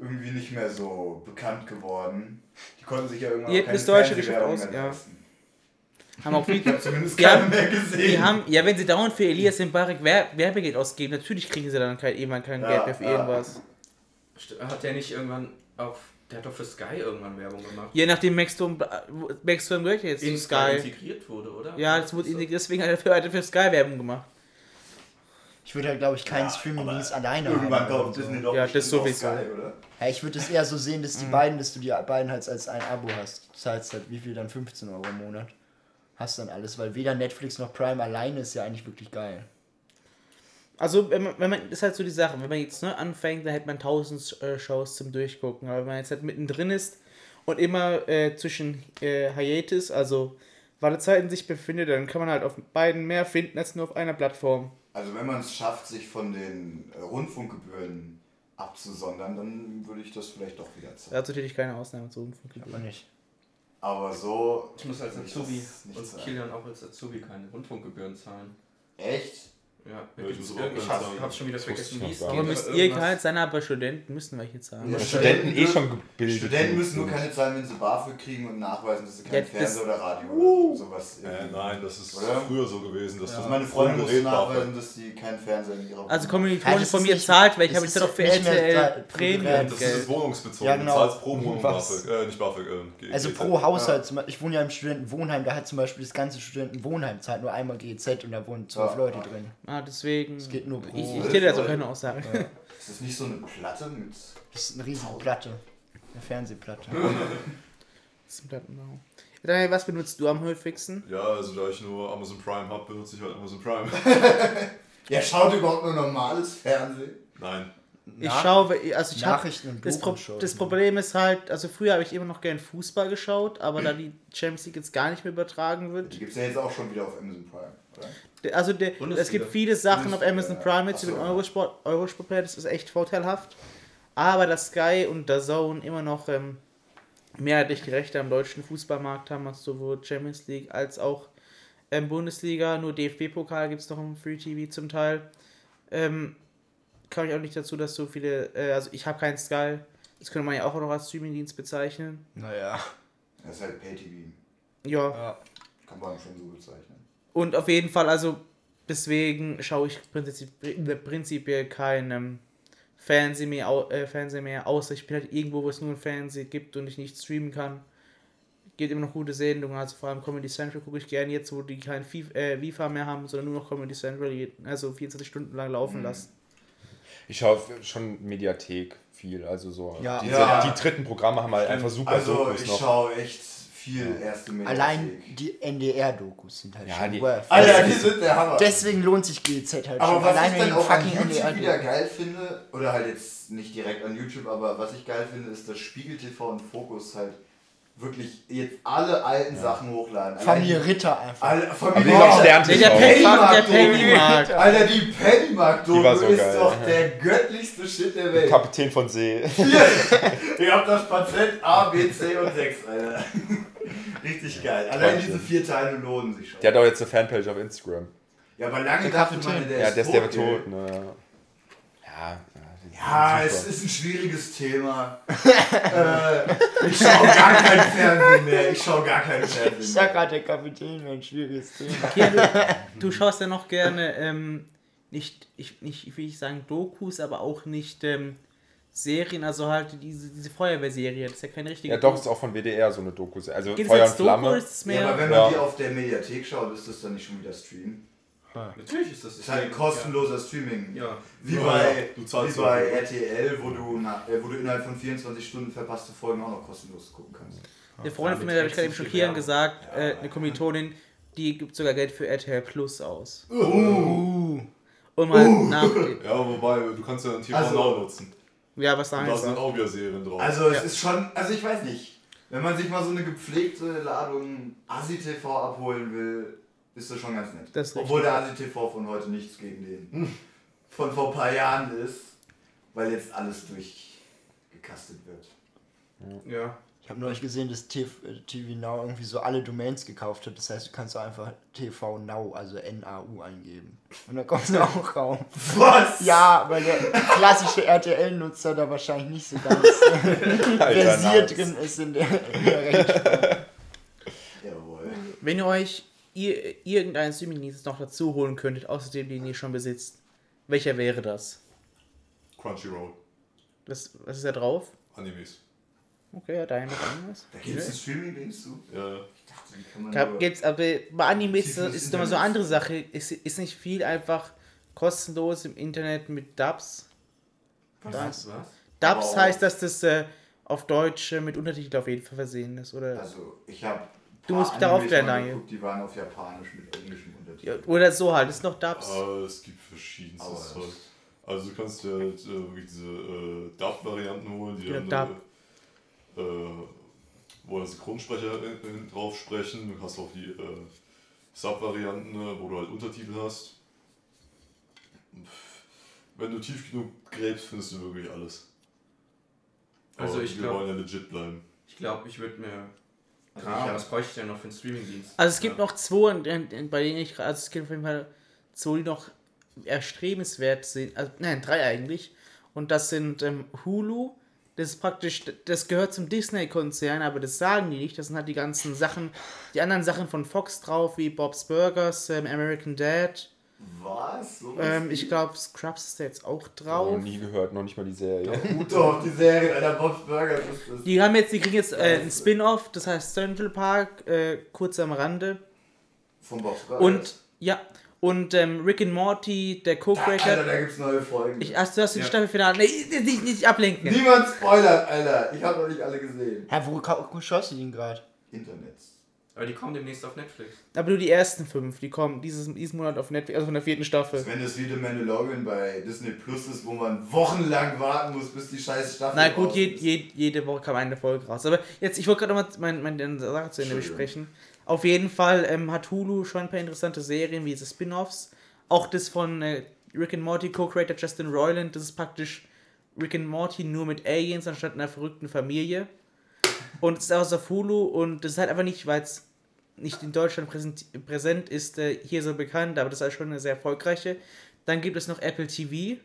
irgendwie nicht mehr so bekannt geworden. Die konnten sich ja irgendwann Die auch keine deutsche Geschäft mehr aus- ja. leisten. Haben auch [LAUGHS] viel, Zumindest Die keiner haben- mehr gesehen. die haben, ja, wenn sie dauernd für Elias Mbarek Wer Werbegeld ausgeben, natürlich kriegen sie dann kein, irgendwann kein Ja, Geld mehr für ja. irgendwas. Hat der nicht irgendwann auf. Der hat doch für Sky irgendwann Werbung gemacht. Je nachdem Maxdome, Maxdome gehört ja jetzt zu In Sky. integriert wurde, oder? Ja, das wurde integriert, deswegen hat er für, hat er für Sky Werbung gemacht. Ich würde halt, glaube ich, keinen Ja, Streaming-Dienst alleine Irgendwann haben. kauft oder so. Disney doch Ja, das sowieso. Sky, oder? Ja, ich würde es eher so sehen, dass Mhm. die beiden, dass du die beiden halt als ein Abo hast. Du zahlst halt wie viel dann 15 Euro im Monat. Hast dann alles, weil weder Netflix noch Prime alleine ist ja eigentlich wirklich geil. Also, wenn man, wenn man, das ist halt so die Sache, wenn man jetzt neu anfängt, dann hätte man tausend äh, Shows zum Durchgucken. Aber wenn man jetzt halt mittendrin ist und immer äh, zwischen äh, Hiatus, also Wartezeiten sich befindet, dann kann man halt auf beiden mehr finden als nur auf einer Plattform. Also wenn man es schafft, sich von den äh, Rundfunkgebühren abzusondern, dann würde ich das vielleicht doch wieder zeigen. Dazu täte ich keine Ausnahme zu Aber Rundfunkgebühren. nicht. Aber so. Ich muss als Azubi und. Kilian auch als Azubi keine Rundfunkgebühren zahlen. Echt? Ja, Ja, ich muss ich ganz hab's, schon wieder das vergessen, ich wie noch es gar Aber müsst ihr halt sein, aber Studenten müssen welche zahlen. Ja, Studenten eh schon gebildet. Studenten müssen nur keine Zahlen, wenn sie BAföG kriegen und nachweisen, dass sie kein Ja, das- Fernseher oder Radio oder sowas. Äh, nein, das ist Oder? früher so gewesen, dass Also du meine Freundin Gerät war. nachweisen, dass sie keinen Fernseher in ihrer Also Wohnung Kommilitonen das von mir nicht- zahlt, weil ich das habe jetzt doch für da- Premium Das ist das wohnungsbezogen. Ja, genau. Du zahlst pro Was? BAföG. Äh, nicht BAföG, äh, G- Also pro Haushalt, zum Beispiel, ich wohne ja im Studentenwohnheim, da hat zum Beispiel das ganze Studentenwohnheim zahlt nur einmal GZ und da wohnen zwölf Ja. Leute drin. Ah, deswegen. Es geht nur pro. Ich, ich also Leute. keine Aussage. Ist das nicht so eine Platte mit. Das ist eine riesige Platte. Eine Fernsehplatte. Das [LAUGHS] ist ein Plattenbau. Daniel, was benutzt du am häufigsten? Ja, also da ich nur Amazon Prime habe, benutze ich halt Amazon Prime. [LAUGHS] Ja, schaut überhaupt nur normales Fernsehen? Nein. Ich Nach- schaue, also ich habe Nachrichten und das, Pro Doku-Shows. das Problem ist halt, also früher habe ich immer noch gern Fußball geschaut, aber da die Champions League jetzt gar nicht mehr übertragen Die wird. gibt es ja jetzt auch schon wieder auf Amazon Prime, oder? der- Also der, es gibt viele Sachen auf Amazon ja. Prime jetzt Ach über so. den Eurosport, Eurosport Player, das ist echt vorteilhaft. Aber dass Sky und der Zone immer noch ähm, mehrheitlich die Rechte am deutschen Fußballmarkt haben, also sowohl Champions League als auch ähm, Bundesliga, nur DFB-Pokal gibt es noch im Free TV zum Teil. Ähm, kam ich auch nicht dazu, dass so viele, äh, also ich habe keinen Sky, das könnte man ja auch noch als Streamingdienst bezeichnen. Naja. Das ist halt Pay-TV. Ja, Ja. Kann man schon so bezeichnen. Und auf jeden Fall, also deswegen schaue ich prinzipiell, prinzipiell kein Fernsehen, mehr, äh, Fernsehen mehr, außer ich bin halt irgendwo, wo es nur ein Fernsehen gibt und ich nicht streamen kann. Gibt immer noch gute Sendungen, also vor allem Comedy Central gucke ich gerne jetzt, wo die kein FIFA, äh, FIFA mehr haben, sondern nur noch Comedy Central, die, also 24 Stunden lang laufen lassen. Ich schaue schon Mediathek viel, also so. Ja. Diese, Ja. Die dritten Programme haben halt einfach super Also Dokus ich schaue echt viel erste Mediathek. Allein die NDR-Dokus sind halt Ja, schon die- worth. Alter, die sind der Hammer. Deswegen lohnt sich GZ halt aber schon. was Allein ich dann auch an fucking YouTube NDR. wieder geil finde, oder halt jetzt nicht direkt an YouTube, aber was ich geil finde, ist, dass Spiegel TV und Fokus halt wirklich jetzt alle alten Sachen hochladen. Familie Ritter einfach. Alle, Familie Ritter. Nee, der Pennymarkt, der Pennymarkt. Alter, die pennymarkt war so ist geil. doch der göttlichste Shit der Welt. Kapitän von See. Ihr habt das Patent A, B, C und 6, Alter. Richtig geil. Allein Wahnsinn. diese vier Teile lohnen sich schon. Der hat auch jetzt eine Fanpage auf Instagram. Ja, aber lange Der dachte man, der ja, ist der ist der tot. tot, ne? Ja, ja, Ja, es ist ein schwieriges Thema. [LAUGHS] äh, ich schaue gar kein Fernsehen mehr. Ich schaue gar kein Ich Fernsehen sag mehr. gerade, der Kapitän wäre ein schwieriges Thema. Kian, du, du schaust ja noch gerne, ähm, nicht, ich, nicht, ich will nicht sagen Dokus, aber auch nicht ähm, Serien, also halt diese, diese Feuerwehrserie, das ist ja keine richtige Ja, doch, ist auch von WDR so eine Doku. Also Geht es Feuer und Flamme. ist es mehr? Ja, aber wenn man Ja. die auf der Mediathek schaut, ist das dann nicht schon wieder Stream? Natürlich ist das. Das ist halt ein kostenloser Streaming. Ja. Wie Ja, bei, ja, du wie bei. RTL, wo du, nach, äh, wo du innerhalb von 24 Stunden verpasste Folgen auch noch kostenlos gucken kannst. Der Freund von mir, der habe ich gerade eben Werbung. gesagt, äh, eine Kommilitonin, die gibt sogar Geld für RTL Plus aus. Uh. Um halt nach. Ja, wobei, du kannst ja ein TV Also- Now nutzen. Ja, was da Und da sind heißt. auch wieder Serien drauf. Also es Ja. ist schon, also ich weiß nicht, wenn man sich mal so eine gepflegte Ladung Asi-TV abholen will, ist das schon ganz nett. Obwohl der Asi-TV von heute nichts gegen den von vor ein paar Jahren ist, weil jetzt alles durchgekastet wird. Ja. Ich habe neulich gesehen, dass TV, TV Now irgendwie so alle Domains gekauft hat. Das heißt, du kannst auch einfach TV Now, also N-A-U eingeben. Und dann kommst du auch [LAUGHS] raus. Was? Ja, weil der klassische RTL-Nutzer da wahrscheinlich nicht so ganz äh, [LAUGHS] versiert drin ist in der, in der. Jawohl. Wenn ihr euch ihr, irgendeinen Streaming-Dienst noch dazu holen könntet, außer dem, den ihr schon besitzt, welcher wäre das? Crunchyroll. Das, was ist da drauf? Animes. Okay, ja, dahin noch irgendwas. Da gibt es einen Streaming-Dienst zu? Ja, Ich dachte, die kann man nur- gibt's, aber bei Animes Tiefes ist immer so eine andere Sache. Ist, ist nicht viel einfach kostenlos im Internet mit Dubs. Was? Was? Was? Dubs Aber heißt, dass das äh, auf Deutsch äh, mit Untertitel auf jeden Fall versehen ist. Oder, Also, ich habe. Du musst wieder aufklären, Daniel. Die waren auf Japanisch mit englischem Untertitel. ja, oder so halt, ist noch Dubs. aber es gibt verschiedenste Aber Zeug. das- Also du kannst dir halt, äh, wirklich diese äh, Dub-Varianten holen, die Ja, dann Dub. Äh, wo dann Synchronsprecher äh, äh, drauf sprechen. Du hast auch die äh, Sub-Varianten, ne, wo du halt Untertitel hast. Wenn du tief genug gräbst, findest du wirklich alles. Also Aber ich wir glaub- wollen ja legit bleiben. Ich glaube, ich würde mir. Also hab- was bräuchte ich denn noch für einen Streamingdienst? Also es gibt Ja. noch zwei, in- in- in- bei denen ich gerade, also es gibt auf jeden Fall zwei, die noch erstrebenswert sind. Also, nein, drei eigentlich. Und das sind ähm, Hulu. Das ist praktisch, das gehört zum Disney-Konzern, aber das sagen die nicht. Das sind halt die ganzen Sachen, die anderen Sachen von Fox drauf, wie Bob's Burgers, ähm, American Dad. Was? So Ähm, ich glaube, Scrubs ist da jetzt auch Noch drauf. nie gehört, noch nicht mal die Serie. Gut doch, die Serie einer Bob's Burgers ist das. Die haben jetzt, die kriegen jetzt äh, ein Spin-off, das heißt Central Park, äh, kurz am Rande. Von Bob's Burgers. Und ja, und ähm, Rick and Morty, der Alter, Co-Creator. da gibt's neue Folgen. Ich, hast du hast du die Ja. Staffelfinale. Nee, nicht, nicht ablenken. Niemand spoilert, Alter. Ich habe noch nicht alle gesehen. Hä, wo, wo schaust du den gerade? Internet. Aber die kommen demnächst auf Netflix. Aber nur die ersten fünf, die kommen dieses, diesen Monat auf Netflix, also von der vierten Staffel. Wenn es wie The Mandalorian bei Disney Plus ist, wo man wochenlang warten muss, bis die scheiß Staffel Na gut, raus je, ist. je, jede Woche kam eine Folge raus. Aber jetzt, ich wollte gerade noch mal meine mein, Sache zu Ende besprechen. Auf jeden Fall ähm, hat Hulu schon ein paar interessante Serien, wie diese Spin-Offs. Auch das von äh, Rick and Morty Co-Creator Justin Roiland, das ist praktisch Rick and Morty nur mit Aliens anstatt einer verrückten Familie. Und es ist auch auf Hulu und das ist halt einfach nicht, weil es nicht in Deutschland präsent, präsent ist, äh, hier so bekannt, aber das ist halt schon eine sehr erfolgreiche. Dann gibt es noch Apple TV.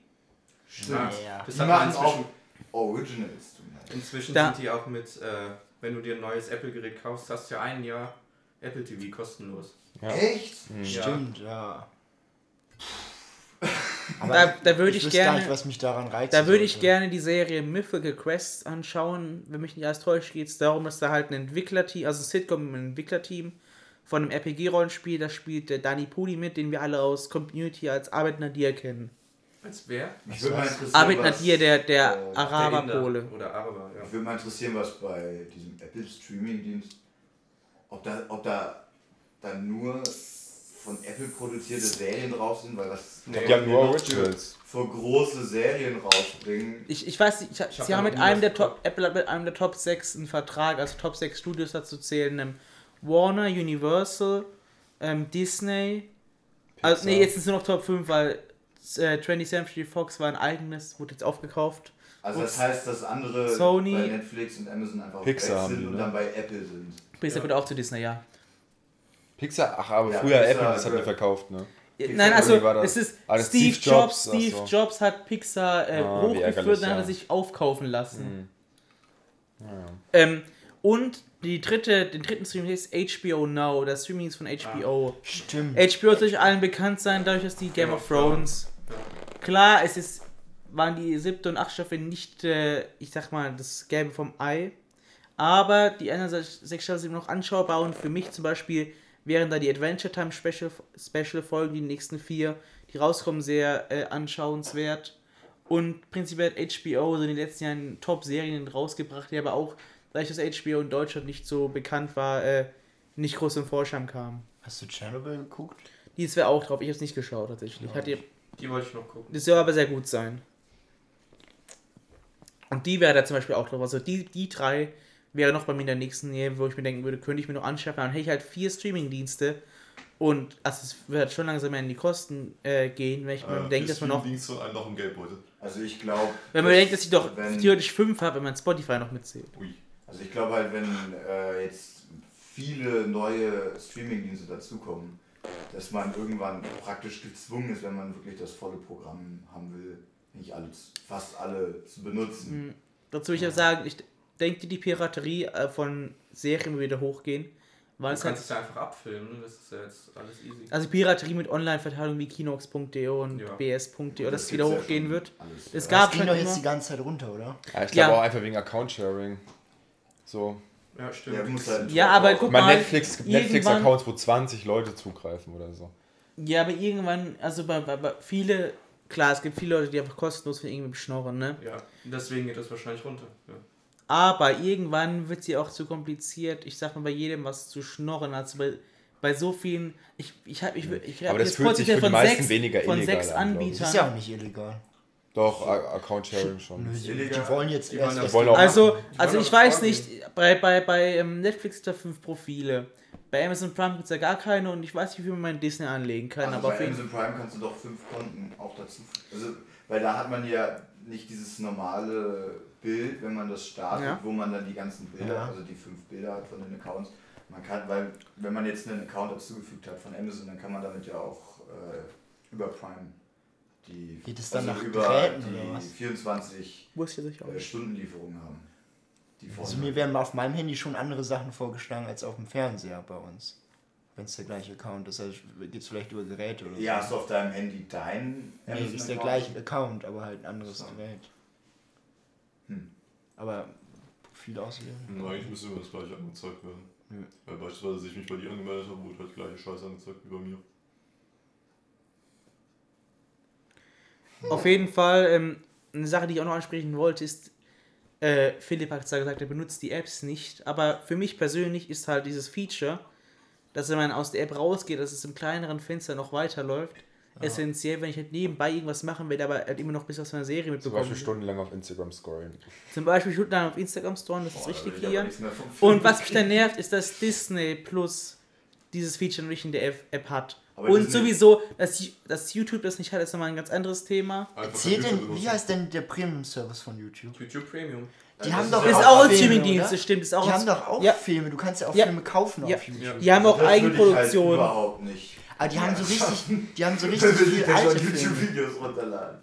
Stimmt. Ja. Das Die machen auch inzwischen, Originals. inzwischen Da- sind die auch mit, äh, wenn du dir ein neues Apple-Gerät kaufst, hast du ja ein Jahr Apple TV kostenlos. Ja. Echt? Stimmt, ja. Da, da würde ich, gar gerne. nicht, was mich daran reizt. Da würde ich gerne die Serie Mythical Quest anschauen. Wenn mich nicht alles täuscht, geht es darum, dass da halt ein Entwicklerteam, also ein Sitcom mit einem Entwicklerteam von einem RPG-Rollenspiel, da spielt der Danny Pudi mit, den wir alle aus Community als Arbeit Nadir kennen. Als wer? Mich würde mal interessieren, Arbeit was, Nadir, der, der äh, Araber-Pole. Oder Araber, ja. Mich würde mal interessieren, was bei diesem Apple Streaming-Dienst, ob da, ob da dann nur von Apple produzierte Serien drauf sind, weil was Nee. Haben nur Originals. für große Serien rausbringen. Ich, ich weiß nicht, ich, hab sie haben mit einem der Top. Apple hat mit einem der Top 6 einen Vertrag, also Top 6 Studios dazu zählen, ähm, Warner, Universal, ähm, Disney. Also, nee, Pixar. jetzt ist es nur noch Top 5, weil äh, 20th Century Fox war ein eigenes, wurde jetzt aufgekauft. Also das Ups. heißt, dass andere Sony. bei Netflix und Amazon einfach Pixar weg haben sind die, und ne? dann bei Apple sind. Pixar Ja. wird auch zu Disney, ja. Pixar, ach, aber Ja, früher Pixar, Apple, das hat ja. die verkauft, ne? Pixar, Nein, also es ist Ah, Steve, Steve Jobs. Jobs, Steve so. Jobs hat Pixar äh, Ah, hochgeführt, dann hat er ja. sich aufkaufen lassen. Hm. Ähm, und die dritte, den dritten Stream ist HBO Now, das Streaming ist von HBO. Stimmt. HBO soll euch allen bekannt sein, dadurch, dass die Game of Thrones. Klar, es ist, waren die siebte und achte Staffel nicht, äh, ich sag mal, das Gelbe vom Ei. Aber die anderen sechs Staffeln sind noch anschaubar und für mich zum Beispiel wären da die Adventure Time Special, Special Folgen, die nächsten vier, die rauskommen, sehr äh, anschauenswert. Und prinzipiell hat HBO so in den letzten Jahren Top-Serien rausgebracht, die aber auch, dadurch, dass HBO in Deutschland nicht so bekannt war, äh, nicht groß im Vorschein kam. Hast du Chernobyl geguckt? Die ist wäre auch drauf, ich habe es nicht geschaut tatsächlich. Hat ihr, Die wollte ich noch gucken. das soll aber sehr gut sein. Und die wäre da zum Beispiel auch drauf. Also die, die drei wäre noch bei mir in der nächsten Nähe, wo ich mir denken würde, könnte ich mir noch anschaffen. Dann hätte ich halt vier Streaming-Dienste. Und also es wird schon langsam mehr in die Kosten äh, gehen, wenn ich mir Äh, denke, dass man noch. Dienst und einen noch im Geldbeutel. Also ich glaube. Wenn man denkt, dass ich doch wenn, theoretisch fünf habe, wenn man Spotify noch mitzählt. Ui. Also ich glaube halt, wenn äh, jetzt viele neue Streamingdienste dazukommen, dass man irgendwann praktisch gezwungen ist, wenn man wirklich das volle Programm haben will, nicht alles, fast alle zu benutzen. Mhm. Dazu will ich auch sagen, ich denke, die Piraterie äh, von Serien wird wieder hochgehen. Weil Du es halt, kannst es ja einfach abfilmen, ne? das ist ja jetzt alles easy. also Piraterie mit Online-Verteilung wie Kinox.de und Ja. bs.de, dass es wieder ja hochgehen schon wird. alles, Es ja. gab das ging schon doch jetzt die ganze Zeit runter, oder? Ja, ich glaube Ja. auch einfach wegen Account-Sharing. So. Ja, stimmt. Ja, halt Ja, aber guck mal, Netflix, es gibt Netflix-Accounts, wo 20 Leute zugreifen oder so. Ja, aber irgendwann, also bei, bei, bei viele, klar, es gibt viele Leute, die einfach kostenlos von irgendwem schnorren, ne? Ja, deswegen geht das wahrscheinlich runter. Ja. Aber irgendwann wird sie auch zu kompliziert, ich sag mal, bei jedem was zu schnorren, also bei, bei so vielen, ich, ich habe ich, ich, ich Aber das jetzt fühlt sich für die von meisten sechs, weniger von illegal sechs an, glaub ich. Das Anbietern. ist ja auch nicht illegal. Doch, A- Account-Sharing schon. Nö, die, Illegal. die wollen jetzt Die wollen wollen auch- Also, Die also wollen ich weiß nicht, bei, bei, bei ähm, Netflix gibt es da fünf Profile. Bei Amazon Prime gibt es ja gar keine und ich weiß nicht, wie man mein Disney anlegen kann. Also aber bei Amazon Prime kannst du doch fünf Konten auch dazu. Also, weil da hat man ja nicht dieses normale Bild, wenn man das startet, Ja. wo man dann die ganzen Bilder, Ja. also die fünf Bilder hat von den Accounts. Man kann, weil wenn man jetzt einen Account dazugefügt hat von Amazon, dann kann man damit ja auch äh, über Prime die Geht es dann nach über Geräten die oder was? 24 Wusste ich auch äh. Stundenlieferung haben. Die Also mir werden auf meinem Handy schon andere Sachen vorgeschlagen als auf dem Fernseher bei uns. Wenn es der gleiche Account ist, also geht es vielleicht über Geräte oder ja, so. hast du auf deinem Handy dein Nee, ist der gleiche Account, aber halt ein anderes So. Gerät. Hm. Aber Profil auswählen. Hm, Eigentlich müsste mir das gleiche angezeigt werden. Nö. Weil beispielsweise, als ich mich bei dir angemeldet habe, wurde halt gleiche Scheiße angezeigt wie bei mir. Auf jeden Fall, ähm, eine Sache, die ich auch noch ansprechen wollte, ist, äh, Philipp hat zwar gesagt, er benutzt die Apps nicht, aber für mich persönlich ist halt dieses Feature, dass wenn man aus der App rausgeht, dass es im kleineren Fenster noch weiterläuft, essentiell, wenn ich halt nebenbei irgendwas machen will, aber halt immer noch bis aus einer Serie Zum mitbekommen. Beispiel stundenlang auf Instagram scrollen. Zum Beispiel Stundenlang auf Instagram storen, das ist Boah, da richtig hier. Und was mich dann nervt, ist, dass Disney Plus dieses Feature noch nicht in der App, hat. Aber Und sowieso, dass, dass YouTube das nicht hat, ist nochmal ein ganz anderes Thema. Kein denn, wie heißt denn der Premium-Service von YouTube? YouTube Premium. Die haben doch ja Ist auch auch ein Filme, Streaming-Dienst, oder? das stimmt. Ist auch Die haben doch auch ja, Filme, du kannst ja auch Ja. Filme kaufen Ja. auf YouTube. Ja. Die haben auch Das würde ich Eigenproduktion. Halt überhaupt nicht. Aber die haben so richtig, die haben so [LAUGHS] richtig will viel sich denn alte. YouTube-Videos runterladen?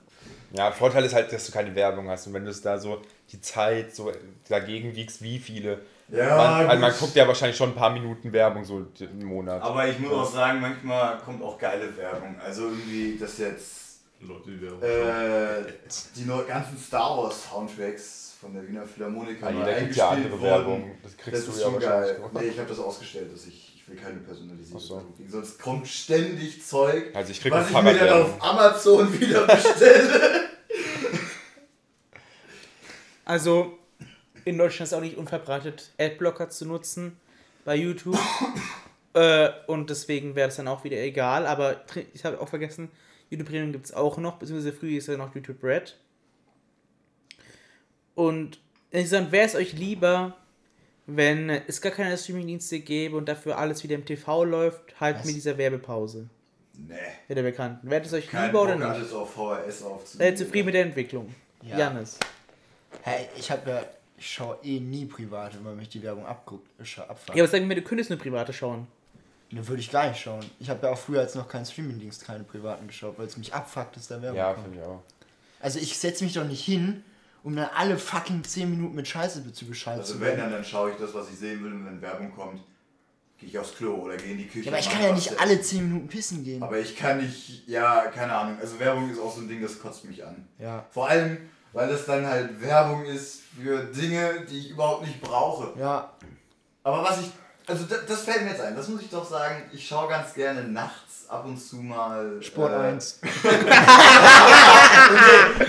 Ja, Vorteil ist halt, dass du keine Werbung hast. Und wenn du es da so die Zeit so dagegen wiegst, wie viele. Ja, man, also man guckt ja wahrscheinlich schon ein paar Minuten Werbung so im Monat. Aber ich muss auch sagen, manchmal kommt auch geile Werbung. Also irgendwie, dass jetzt Leute, die äh, die ganzen Star Wars Soundtracks von der Wiener Philharmoniker Ah, jeder kriegt ja eingespielt andere. Werbung. Das Das kriegst ist du ja schon geil. Nee, ich habe das ausgestellt, dass ich, ich will keine personalisierte so. Werbung kriegen. Sonst kommt ständig Zeug, Also ich krieg was ich mir dann auf Amazon [LAUGHS] wieder bestelle. Also, in Deutschland ist es auch nicht unverbreitet, Adblocker zu nutzen bei YouTube. [COUGHS] äh, und deswegen wäre es dann auch wieder egal. Aber ich habe auch vergessen, YouTube Premium gibt es auch noch, beziehungsweise früher ist ja noch YouTube Red. Und insgesamt wäre es euch lieber, wenn es gar keine Streamingdienste gäbe und dafür alles wieder im TV läuft, halt Was? mit dieser Werbepause. Nee. Mit der Bekannten. Wäre es euch Kein lieber Bock, oder nicht? alles auf VHS aufzunehmen. Seid ihr zufrieden mit der Entwicklung? Ja. Janis. Hey, ich habe ja, ich schaue eh nie privat, wenn man mich die Werbung abguckt, äh, abfuckt. Ja, aber sag mir, du könntest eine private schauen. Dann würde ich gar nicht schauen. Ich habe ja auch früher als noch keinen Streamingdienst keine privaten geschaut, weil es mich abfuckt, dass da Werbung Ja, kommt. finde ich auch. Also ich setze mich doch nicht hin, um dann alle fucking 10 Minuten mit Scheiße zu beschallen Also zu wenn, dann, dann schaue ich das, was ich sehen will und wenn Werbung kommt, gehe ich aufs Klo oder gehe in die Küche. Ja, aber ich kann ja nicht alle essen. 10 Minuten pissen gehen. Aber ich kann nicht, ja, keine Ahnung. Also Werbung ist auch so ein Ding, das kotzt mich an. ja. Vor allem, weil das dann halt Werbung ist für Dinge, die ich überhaupt nicht brauche. Ja, Aber was ich, also das, das fällt mir jetzt ein, das muss ich doch sagen, ich schaue ganz gerne nachts ab und zu mal. Sport äh, 1. [LAUGHS]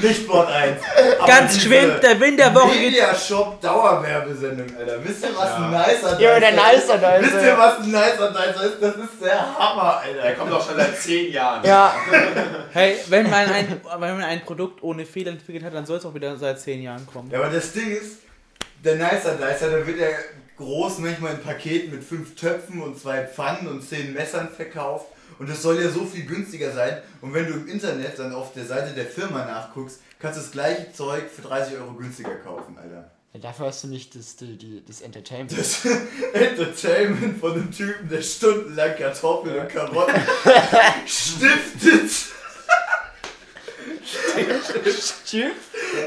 Nicht Sport 1. aber Ganz diese geschwind, der Wind der Woche geht. Mediashop Dauerwerbesendung, Alter. Wisst ihr, was ein nicer Ja, der Dicer ist? nicer Dicer. Wisst ihr, was ein nicer Dicer ist? Das ist der Hammer, Alter. Der kommt auch schon seit 10 Jahren. Ja, [LAUGHS] Hey, wenn man, ein, wenn man ein Produkt ohne Fehler entwickelt hat, dann soll es auch wieder seit 10 Jahren kommen. Ja, aber das Ding ist, der Nicer Dicer, der wird ja groß manchmal in Paketen mit fünf Töpfen und zwei Pfannen und zehn Messern verkauft. Und das soll ja so viel günstiger sein. Und wenn du im Internet dann auf der Seite der Firma nachguckst, kannst du das gleiche Zeug für 30 Euro günstiger kaufen, Alter. dafür hast du nicht das, die, die, das Entertainment. Das [LAUGHS] Entertainment von einem Typen, der stundenlang Kartoffeln und Karotten [LAUGHS] stiftet.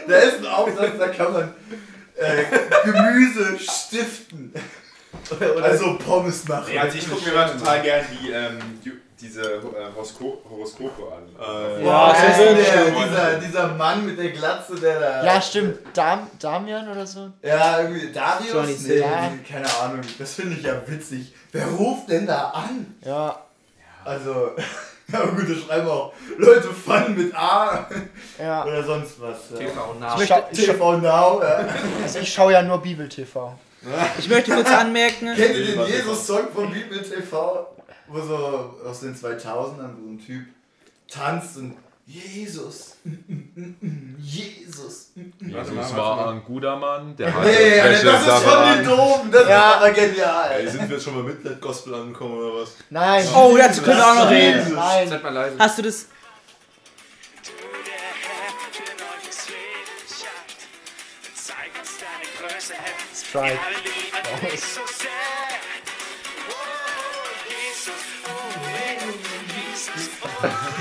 Da ist ein Aufsatz, da kann man äh, Gemüse stiften. Also Pommes machen. Nee, also ich gucke mir mal total gern die, ähm, die, diese äh, Horosko Horoskope an. Äh, Ja, Ja, der, ist der, stimmt. dieser, dieser Mann mit der Glatze, der da. Ja, stimmt. Dam Damian oder so? Ja, irgendwie Darius? Johnny Nee, Silver. keine Ahnung. Das finde ich ja witzig. Wer ruft denn da an? Ja, Also, [LAUGHS] ja gut, das schreiben auch Leute Fun mit A ja. oder sonst was. Ja. TV nah. Ich möchte, ich, TV Now, ja. also ich schaue ja nur Bibel TV. Ich möchte kurz anmerken, Kennt ihr den Jesus-Song von Bibel TV? Wo so aus den 2000ern so ein Typ tanzt und Jesus. Jesus. Mal, Jesus war ein guter Mann, der hat Hey, welche das ist Sache von den. Doofen. Das Ja. ist aber genial. Ey, sind wir jetzt schon mal Midnight Gospel angekommen oder was? Nein. Oh, dazu können wir auch noch reden. Nein. Seid mal leise. Hast du das? Du, der Herr,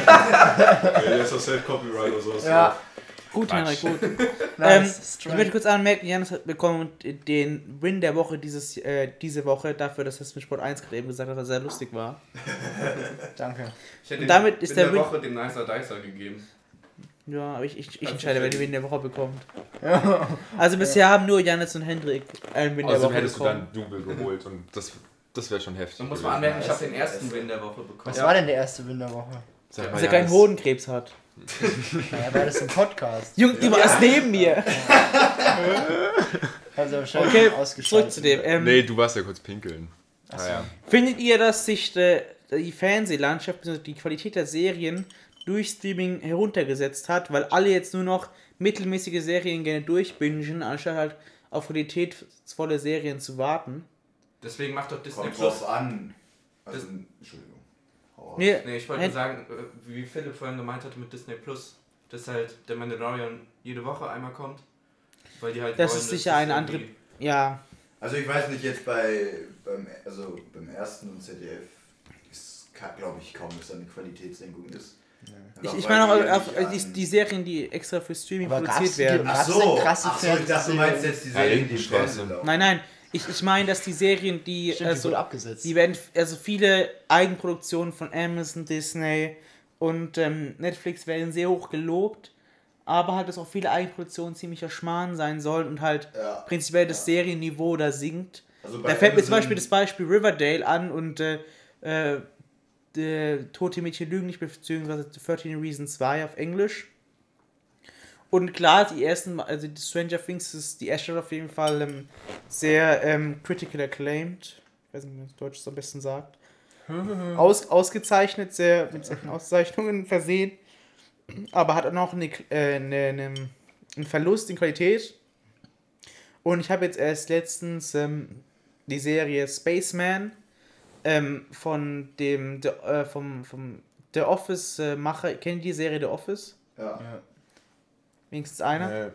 Ey, der ist doch Self-Copyright oder sowas. Ja. Gut, Henrik, gut. [LAUGHS] ähm, ich möchte kurz anmerken, Janis hat bekommen den Win der Woche dieses, äh, diese Woche dafür, dass er es mit Sport 1 gerade eben gesagt hat, dass er sehr lustig war. [LAUGHS] Danke. Ich hätte Und damit ist in der der Win- Woche dem Nicer Dicer gegeben. Ja, aber ich, ich, ich Also entscheide, wer den Win der Woche bekommt. Also bisher haben nur Janis und Hendrik einen Win der Außerdem Woche hättest du bekommen. dann Double geholt und das, das wäre schon heftig. Man muss mal anmerken, ich Ja, habe den ersten Win der Woche bekommen. Was war denn der erste Win der Woche? Sag mal, Dass er keinen. Hodenkrebs hat. [LAUGHS] Naja, war das im Podcast. Junge, die war erst neben mir. Also wahrscheinlich Okay, ausgeschaltet. zurück zu dem. Ähm, Nee, du warst ja kurz pinkeln. Ah, ja. Findet ihr, dass sich äh, die Fernsehlandschaft, bzw. die Qualität der Serien durch Streaming heruntergesetzt hat, weil alle jetzt nur noch mittelmäßige Serien gerne durchbingen, anstatt halt auf qualitätsvolle Serien zu warten? Deswegen macht doch Disney Kommt Plus. drauf an. Also, Entschuldigung. Auf. Nee, Nee, ich wollte nur sagen, äh, wie Philipp vorhin gemeint hatte mit Disney Plus, dass halt der Mandalorian jede Woche einmal kommt. Weil die halt Das wollen, ist sicher das andere- irgendwie- ja, Also ich weiß nicht, jetzt bei beim, also beim ersten und ZDF ist glaube ich kaum, dass da eine Qualitätssenkung ist. ich, Einfach ich weil meine auch auf, die, die Serien, die extra für Streaming produziert werden. Ach so, krasse ach so, ich dachte, du meinst jetzt die Ja, Serien, die im Lindenstraße. Fernsehen laufen. Nein, nein, ich, ich meine, dass die Serien, die, Stimmt, die also, wurde abgesetzt. die werden, also viele Eigenproduktionen von Amazon, Disney und ähm, Netflix werden sehr hoch gelobt, aber halt, dass auch viele Eigenproduktionen ziemlicher Schmarrn sein sollen und halt Ja. prinzipiell das Serienniveau da sinkt. Also Da fällt mir zum Beispiel das Beispiel Riverdale an und äh, äh, Tote Mädchen lügen nicht, beziehungsweise 13 Reasons 2 auf Englisch. Und klar, die ersten, also die Stranger Things ist die erste auf jeden Fall ähm, sehr ähm, critical acclaimed. Ich weiß nicht, wie man es Deutsch so am besten sagt. [LAUGHS] Aus, ausgezeichnet, sehr mit solchen Auszeichnungen [LAUGHS] versehen. Aber hat auch noch eine, äh, eine, eine, einen Verlust in Qualität. Und ich habe jetzt erst letztens ähm, die Serie Spaceman ähm, von dem The, äh, vom, vom The Office äh, Macher. Kennt ihr die Serie The Office? Ja. Wenigstens einer. Äh,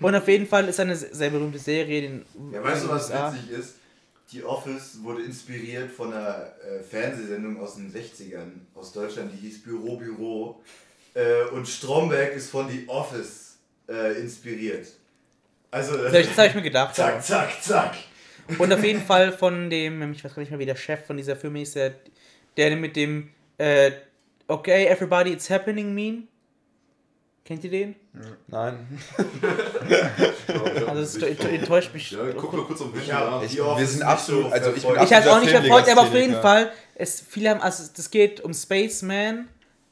Und auf jeden Fall ist eine sehr berühmte Serie. Den ja, weißt du, was USA. witzig ist? Die Office wurde inspiriert von einer äh, Fernsehsendung aus den 60ern aus Deutschland, die hieß Büro Büro. Äh, und Stromberg ist von The Office äh, inspiriert. Also, Das habe ich, das hab ich mir gedacht. zack, aber- zack, zack. Und auf jeden [LAUGHS] Fall von dem, ich weiß gar nicht mehr, wie der Chef von dieser Firma ist, der, der mit dem äh, Okay, everybody, it's happening meme. Kennt ihr den? nein. [LAUGHS] Also das ent- enttäuscht mich. Ja, guck mal kurz auf den Ja, Ich, wir sind absolut, so also ich bin. Ich habe auch nicht verfolgt, aber auf jeden. Fall, es, viele haben, also das geht um Spaceman.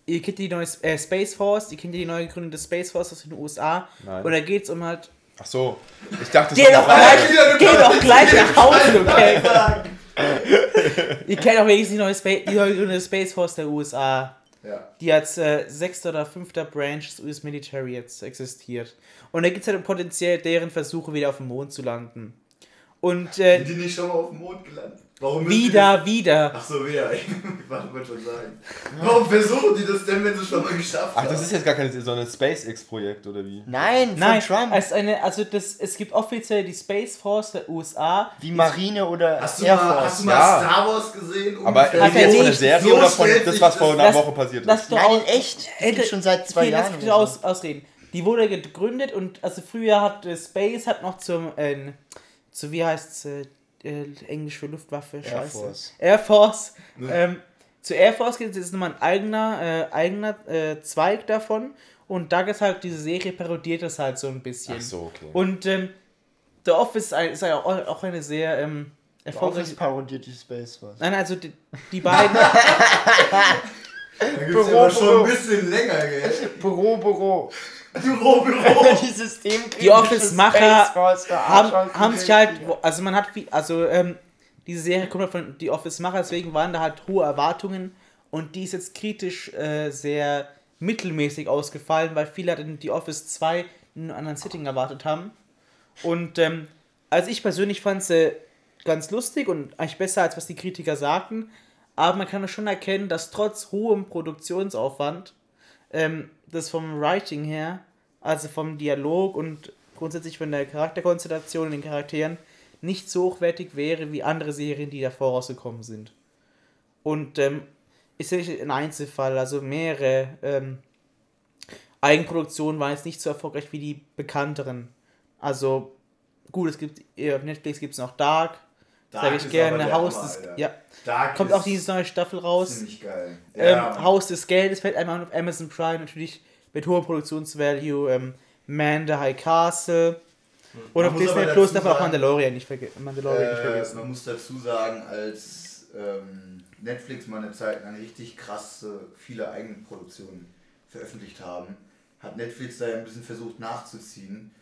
Ihr kennt die neue äh, Space Force, ihr kennt die neue Gründung des Space Force aus den USA. Nein. Und da geht es um halt. Ach so. Ich dachte, Geh doch gleich, geh doch gleich nach Hause, okay? [LAUGHS] ihr kennt auch wenigstens die neue, Spa die neue Gründung des Space Force der USA. Ja. die als äh, sechster oder fünfter Branch des US Military jetzt existiert. Und da gibt es halt potenziell deren Versuche, wieder auf dem Mond zu landen. Und Sind äh, die nicht schon mal auf dem Mond gelandet? Warum die wieder, wieder. Das? Ach so, wieder. [LAUGHS] Ich wollte schon sagen. Warum versuchen die das denn, wenn sie schon mal geschafft Ach, haben? das ist jetzt gar kein so ein SpaceX-Projekt, oder wie? Nein, von Nein, Trump. als eine, also das, es gibt offiziell die Space Force der USA. Wie Marine oder Hast du, Air mal, Force. hast du mal Ja. Star Wars gesehen? Aber? Hat er jetzt von der. Serie So oder von das, was vor das- einer Lass- Woche passiert Lass ist? doch Nein, aus- in echt. Das Ey, geht schon seit zwei Okay, lass Jahren. mich oder so. aus, ausreden. Die wurde gegründet und also früher hat äh, Space hat noch zum äh, zu wie heißt äh, äh, Englisch für Luftwaffe Air Scheiße. Force. Air Force ähm, zu Air Force geht es ist nochmal ein eigener äh, eigener äh, Zweig davon und da ist halt diese Serie parodiert das halt so ein bisschen Ach so, okay. und ähm, The Office ist, ein, ist ja auch, eine sehr ähm, Office erfolgreiche parodiert die Space Force. Nein, also die, die beiden [LAUGHS] Da gibt's ja aber schon ein bisschen länger, gell? Büro, Büro. Büro, Büro. [LAUGHS] die System Die Office-Macher haben, haben sich halt, also man hat viel, also ähm, diese Serie kommt halt von die Office-Macher, deswegen waren da halt hohe Erwartungen und die ist jetzt kritisch äh, sehr mittelmäßig ausgefallen, weil viele hatten die Office 2 in einem anderen Setting erwartet haben. Und ähm, also ich persönlich fand sie ganz lustig und eigentlich besser, als was die Kritiker sagten. Aber man kann schon erkennen, dass trotz hohem Produktionsaufwand ähm, das vom Writing her, also vom Dialog und grundsätzlich von der Charakterkonstellation und den Charakteren, nicht so hochwertig wäre wie andere Serien, die davor rausgekommen sind. Und ähm, ist ja nicht ein Einzelfall, also mehrere ähm, Eigenproduktionen waren jetzt nicht so erfolgreich wie die bekannteren. Also gut, es gibt auf Netflix gibt es noch Dark sage ich gerne, Haus des Alter. ja, Dark kommt auch diese neue Staffel raus. Ziemlich geil. Ähm, Ja. Haus des Geldes fällt einmal auf Amazon Prime natürlich mit hohem Produktionsvalue. Ähm, Man the High Castle. Und Man auf Disney Plus darf man auch Mandalorian nicht, verge Mandalorian nicht Äh, vergessen. man muss dazu sagen, als ähm, Netflix mal eine Zeit lang richtig krasse, viele Eigenproduktionen veröffentlicht haben, hat Netflix da ja ein bisschen versucht nachzuziehen.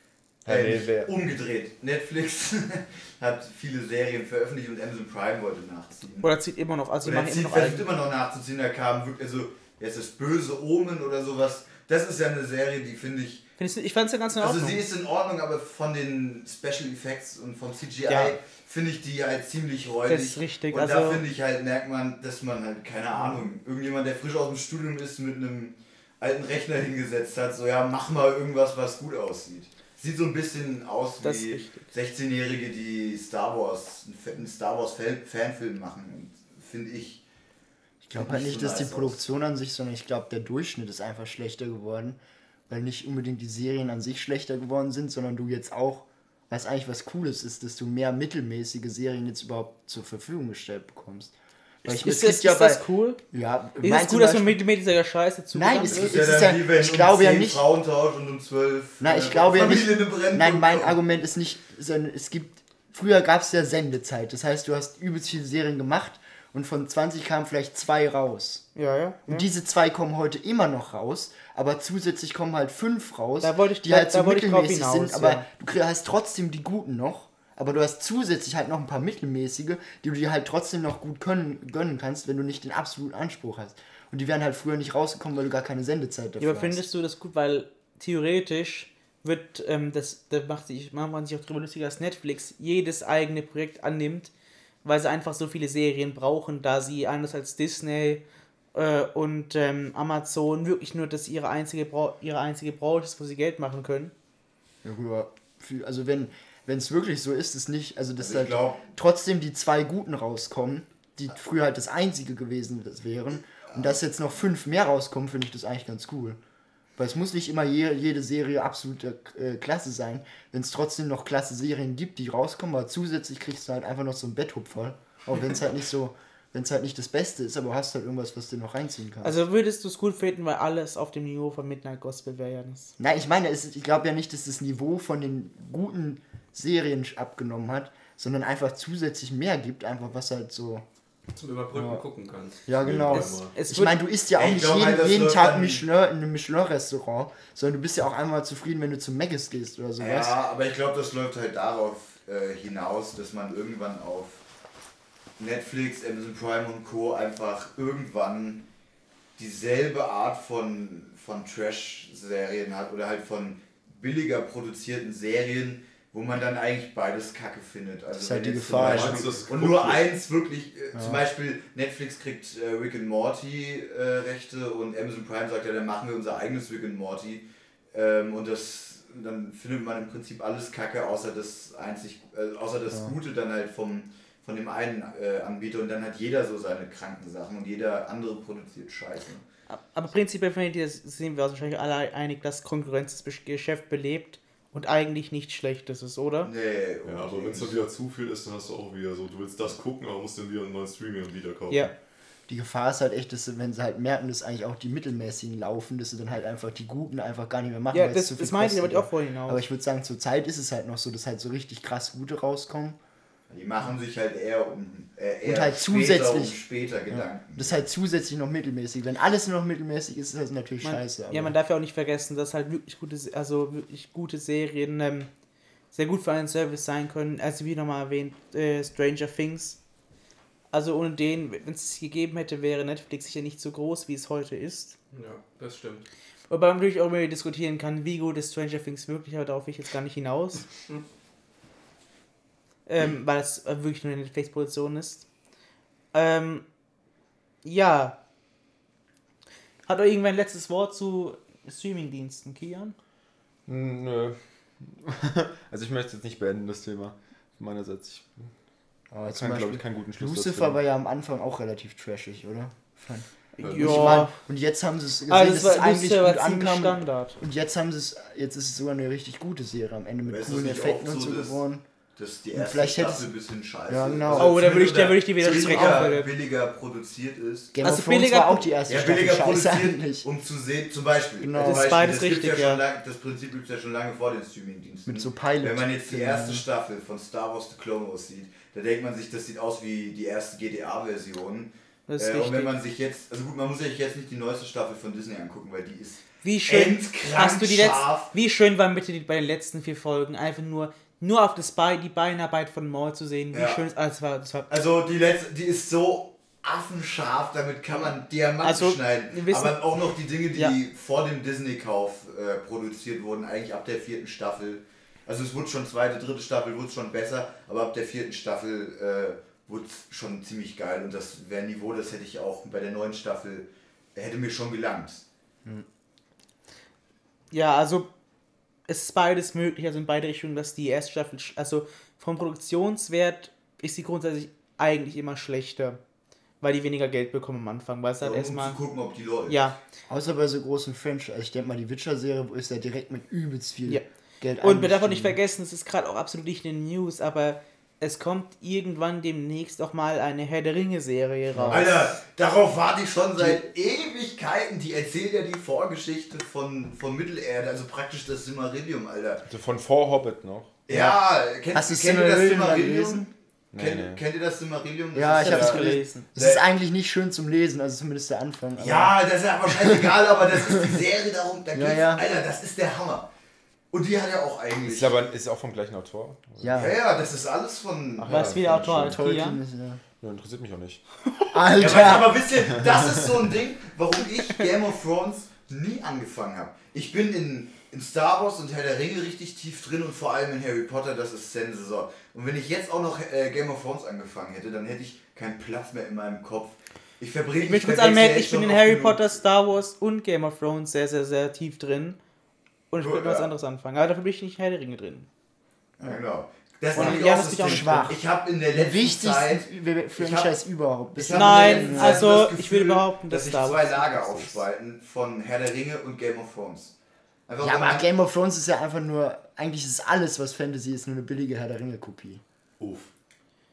Äh, nee, umgedreht. Netflix [LAUGHS] hat viele Serien veröffentlicht und Amazon Prime wollte nachziehen. Oder zieht immer noch, also die machen zieht, immer noch versucht immer noch nachzuziehen, da kam wirklich, also jetzt das böse Omen oder sowas. Das ist ja eine Serie, die finde ich Findest du- Ich fand es ja ganz in also Ordnung. sie ist in Ordnung, aber von den Special Effects und vom CGI Ja. finde ich die halt ziemlich das räudig. ist richtig. Und Also, da finde ich halt, merkt man, dass man halt, keine Ahnung, irgendjemand, der frisch aus dem Studium ist, mit einem alten Rechner hingesetzt hat, so ja, mach mal irgendwas, was gut aussieht. Sieht so ein bisschen aus Das wie richtig. 16-Jährige, die Star Wars, einen Star Wars Fan- Fanfilm machen, finde ich. Ich glaube halt nicht, so dass die nice aus. Produktion an sich, sondern ich glaube, der Durchschnitt ist einfach schlechter geworden. Weil nicht unbedingt die Serien an sich schlechter geworden sind, sondern du jetzt auch, was eigentlich was Cooles ist, dass du mehr mittelmäßige Serien jetzt überhaupt zur Verfügung gestellt bekommst. Weil ich ist, es das, gibt ist das cool? Ja, Ist es zum gut, dass man mit, mit dieser Scheiße zu Nein, es- Das ist es ja ist ja- wenn ich um glaube ja 10 nicht- Frauen tauscht und um 12 Nein, ich äh, glaube ja nicht. Nein, mein. Argument ist nicht, sondern es gibt. Früher gab es ja Sendezeit. Das heißt, du hast übelst viele Serien gemacht und von 20 kamen vielleicht zwei raus. Ja, ja. Und ja. diese zwei kommen heute immer noch raus, aber zusätzlich kommen halt fünf raus, Da wollte ich- die da- halt so da mittelmäßig sind, aber ja. du hast trotzdem die guten noch. Aber du hast zusätzlich halt noch ein paar mittelmäßige, die du dir halt trotzdem noch gut können, gönnen kannst, wenn du nicht den absoluten Anspruch hast. Und die wären halt früher nicht rausgekommen, weil du gar keine Sendezeit dafür Ja, aber hast. findest du das gut, weil theoretisch wird, ähm, das, da macht sich, macht man sich auch drüber lustig, dass Netflix jedes eigene Projekt annimmt, weil sie einfach so viele Serien brauchen, da sie anders als Disney äh, und ähm, Amazon wirklich nur das ihre einzige, Brau ihre einzige Branche ist, wo sie Geld machen können. Ja, gut, also wenn wenn es wirklich so ist, ist nicht, also dass Also halt glaub- trotzdem die zwei Guten rauskommen, die früher halt das einzige gewesen wären, und dass jetzt noch fünf mehr rauskommen, finde ich das eigentlich ganz cool. Weil es muss nicht immer je, jede Serie absolute äh, Klasse sein, wenn es trotzdem noch klasse Serien gibt, die rauskommen, aber zusätzlich kriegst du halt einfach noch so ein Betthupferl. Auch wenn es halt nicht so, wenn es halt nicht das Beste ist, aber du hast halt irgendwas, was du noch reinziehen kannst. Also würdest du es gut finden, weil alles auf dem Niveau von Midnight Gospel wäre, Janis. Nein, ich meine, es, ist- ich glaube ja nicht, dass das Niveau von den guten Serien abgenommen hat, sondern einfach zusätzlich mehr gibt, einfach was halt so. Zum Überbrücken Ja. gucken kannst. Ja, genau. Es, es Ich meine, du isst ja auch Ich nicht jeden, halt, jeden Tag Michelin in einem Michelin-Restaurant, sondern du bist ja auch einmal zufrieden, wenn du zum Maggis gehst oder sowas. Ja, aber ich glaube, das läuft halt darauf äh, hinaus, dass man irgendwann auf Netflix, Amazon Prime und Co. einfach irgendwann dieselbe Art von, von Trash-Serien hat oder halt von billiger produzierten Serien, wo man dann eigentlich beides Kacke findet. Also Das ist halt wenn die Gefahr. Beispiel, das und nur eins wirklich, äh, zum Beispiel Netflix kriegt äh, Rick and Morty äh, Rechte und Amazon Prime sagt ja, dann machen wir unser eigenes Rick and Morty. Ähm, und das dann findet man im Prinzip alles Kacke, außer das einzig, äh, außer das Gute dann halt vom, von dem einen äh, Anbieter und dann hat jeder so seine kranken Sachen und jeder andere produziert Scheiße. aber prinzipiell finde ich, das sind wir uns wahrscheinlich alle einig, dass Konkurrenz das Geschäft belebt und eigentlich nichts Schlechtes ist, oder? Nee, Ja, aber wenn es dann wieder zu viel ist, dann hast du auch wieder so, du willst das gucken, aber musst dann wieder einen neuen Streaming-Anbieter kaufen. Ja. Die Gefahr ist halt echt, dass sie, wenn sie halt merken, dass eigentlich auch die mittelmäßigen laufen, dass sie dann halt einfach die Guten einfach gar nicht mehr machen. Ja, das, zu viel das meinte ich auch vorhin auch. Aber ich würde sagen, zur Zeit ist es halt noch so, dass halt so richtig krass Gute rauskommen. Die machen sich halt eher um äh, eher Und halt später, zusätzlich- um später Gedanken. Das ist halt zusätzlich noch mittelmäßig. Wenn alles nur noch mittelmäßig ist, ist das natürlich man, scheiße. ja, aber- man darf ja auch nicht vergessen, dass halt wirklich gute, also wirklich gute Serien ähm, sehr gut für einen Service sein können. Also wie nochmal erwähnt, äh, Stranger Things. Also ohne den, wenn es es gegeben hätte, wäre Netflix sicher nicht so groß, wie es heute ist. Ja, das stimmt. Wobei man natürlich auch immer diskutieren kann, wie gut ist Stranger Things wirklich, aber darauf will ich jetzt gar nicht hinaus. [LAUGHS] Hm. ähm, weil es äh, wirklich nur eine Netflix-Produktion ist. Ähm, ja. Hat euch irgendwer ein letztes Wort zu Streamingdiensten, Kian? Hm, Nö. [LAUGHS] also ich möchte jetzt nicht beenden, das Thema. Meinerseits. Ich Aber zum kann, Beispiel, ich, keinen guten Schluss Lucifer war ja am Anfang auch relativ trashig, oder? Fand. Ja, Ich mein, und jetzt haben sie es gesehen, also es war, eigentlich gut ankam. Standard. Und jetzt haben sie es, jetzt ist es sogar eine richtig gute Serie am Ende mit das coolen Effekten auch und so, so geworden. Das ist die Und erste vielleicht hätte Staffel ein bisschen scheiße. Ja, genau. Also Oh, da würde ich- da würde ich dir wieder billiger, billiger produziert ist. Game Also billiger- war auch die erste Ja, Staffel billiger scheiße produziert, eigentlich. um zu sehen, zum Beispiel. Genau. zum Das ist Beispiel, beides richtig, ja. ja. Lang, das Prinzip gibt es ja schon lange vor den Streamingdiensten. Mit so Pilot. Wenn man jetzt die Filmen, erste. Staffel von Star Wars The Clone Wars sieht, da denkt man sich, das sieht aus wie die erste GTA-Version. Das ist Äh, und wenn man sich jetzt, also gut, man muss sich jetzt nicht die neueste Staffel von Disney angucken, weil die ist Wie schön hast du die letzten, wie schön war bitte die, bei den letzten vier Folgen einfach nur nur auf das Bei, die Beinarbeit von Maul zu sehen. Wie Ja. schön ist alles war. Das war Also die letzte, die ist so affenscharf, damit kann man Diamanten Also, schneiden. wissen- Aber auch noch die Dinge, die Ja. vor dem Disney-Kauf äh, produziert wurden, eigentlich ab der vierten Staffel. Also es wurde schon zweite, dritte Staffel, wurde schon besser, aber ab der vierten Staffel äh, wurde es schon ziemlich geil. Und das wäre ein Niveau, das hätte ich auch bei der neuen Staffel, hätte mir schon gelangt. Ja, also es ist beides möglich, also in beide Richtungen, dass die erste Staffel, also vom Produktionswert ist sie grundsätzlich eigentlich immer schlechter, weil die weniger Geld bekommen am Anfang, weil es halt um erstmal, zu gucken, ob die läuft. ja, Außer bei so großen Franchise. Ich denke mal, die Witcher-Serie ist ja direkt mit übelst viel Ja. Geld und wir darf auch nicht vergessen, es ist gerade auch absolut nicht in den News, aber es kommt irgendwann demnächst auch mal eine Herr der Ringe-Serie raus. Alter, darauf warte ich schon seit Ewigkeiten. Die erzählt ja die Vorgeschichte von, von Mittelerde, also praktisch das Silmarillion, Alter. Also von vor Hobbit noch. Ja, kennt, Hast du kennt ihr das gelesen? Nee, Kennt, nee. kennt ihr das Silmarillion? Das Ja, ist ich hab's hab's gelesen. Es ist eigentlich nicht schön zum Lesen, also zumindest der Anfang. aber- Ja, das ist ja aber scheißegal, aber das ist die Serie darum. Da Ja, geht's, ja. Alter, das ist der Hammer. Und die hat ja auch eigentlich. Ist aber ist auch vom gleichen Autor. ja. ja, ja, das ist alles von. Ach, ja, was wie der Autor als Tolkien ist ja. Ja, interessiert mich auch nicht. [LAUGHS] Ja, Alter! weißt, aber wisst ihr, das ist so ein Ding, warum ich Game of Thrones nie angefangen habe. Ich bin in, in Star Wars und Herr der Ringe richtig tief drin und vor allem in Harry Potter, das ist Sensor. Und wenn ich jetzt auch noch äh, Game of Thrones angefangen hätte, dann hätte ich keinen Platz mehr in meinem Kopf. Ich verbringe Ich möchte kurz anmerken, ich bin in Harry Potter, Star Wars und Game of Thrones sehr, sehr, sehr tief drin. Und ich Gut, würde was ja. anderes anfangen. Aber dafür bin ich nicht in Herr der Ringe drin. Ja, genau. Das ist nämlich ja, auch das Ding. schwach. Ich habe in der letzten Zeit wichtigste Franchise überhaupt. Bis Ich Nein, also, das ich Gefühl, würde behaupten, dass dass sich zwei Lager aufspalten von Herr der Ringe und Game of Thrones. Einfach ja, aber Game of Thrones ist ja einfach nur, eigentlich ist alles, was Fantasy ist, nur eine billige Herr der Ringe-Kopie. Uff.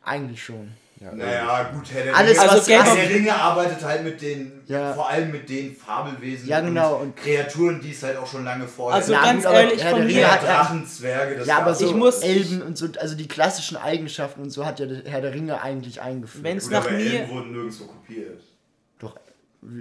Eigentlich schon. Ja, Naja, gut, Herr der Alles, Ringe, Game Herr der Ringe arbeitet halt mit den, Ja. vor allem mit den Fabelwesen Ja, genau, und Kreaturen, die es halt auch schon lange vorher Also Na ganz gut, aber ehrlich, Herr von der mir Ringe hat Drachen, Zwerge, das Ja, aber so Ich muss- Elben und so, also die klassischen Eigenschaften und so hat ja der Herr der Ringe eigentlich eingeführt. Wenn's Gut, nach aber mir- Elben wurden nirgendwo kopiert. Doch,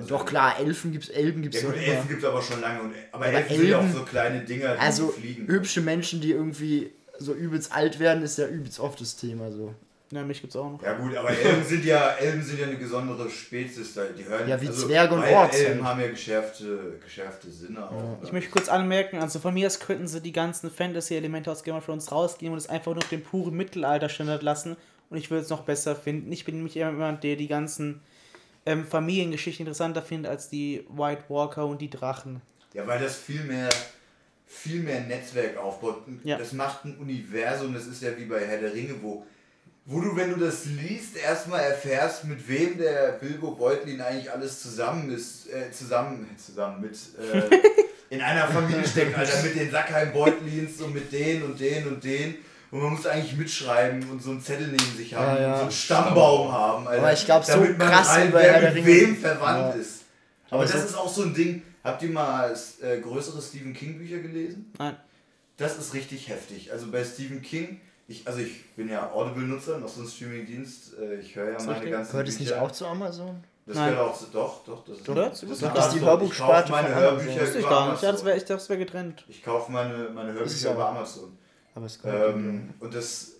doch klar, Elfen gibt's, Elben gibt's Ja gut. Elfen gibt es aber schon lange. Und, aber, Aber Elfen sind ja auch Elben- so kleine Dinger, die Also fliegen. hübsche Menschen, die irgendwie so übelst alt werden, ist ja übelst oft das Thema so. Ja, mich gibt's auch noch. Ja gut, aber Elben sind ja Elben sind ja eine besondere Spezies, die hören Ja, wie Zwerge und Orks Elben halt. haben ja geschärfte, geschärfte Sinne auch. Ich möchte kurz anmerken, also von mir aus könnten sie die ganzen Fantasy-Elemente aus Game of Thrones rausgeben und es einfach nur auf den puren Mittelalter-Standard lassen und ich würde es noch besser finden. Ich bin nämlich jemand, der die ganzen ähm, Familiengeschichten interessanter findet als die White Walker und die Drachen. Ja, weil das viel mehr viel mehr Netzwerk aufbaut. Ja. Das macht ein Universum, das ist ja wie bei Herr der Ringe, wo wo du, wenn du das liest, erstmal erfährst, mit wem der Bilbo Beutlin eigentlich alles zusammen ist, äh, zusammen, zusammen mit, äh, in einer Familie steckt, Alter, mit den Sackheim Beutlins und mit den und den und den. Und man muss eigentlich mitschreiben und so einen Zettel neben sich haben, Ja, ja. und so einen Stammbaum haben, Alter, Aber ich glaub, so krass rein, wie bei wer mit Ringe. wem verwandt Ja. ist. Aber Aber das so- ist auch so ein Ding. Habt ihr mal äh, größere Stephen King Bücher gelesen? Nein. Das ist richtig heftig. Also bei Stephen King, ich, also ich bin ja Audible-Nutzer, noch so ein Streaming-Dienst. Äh, ich höre ja Ist meine richtig. ganzen Gehört es nicht auch zu Amazon? Das Nein. gehört auch zu, doch, doch. Das ist, Doch, das ist gehört das die zu- Hörbuchsparte Ich von Amazon. Hörbücher Wusste ich über gar nicht. Ja, das wär, ich dachte, das wäre getrennt. Ich kaufe meine, meine ist Hörbücher über Amazon. Aber es gehört Ähm, und das,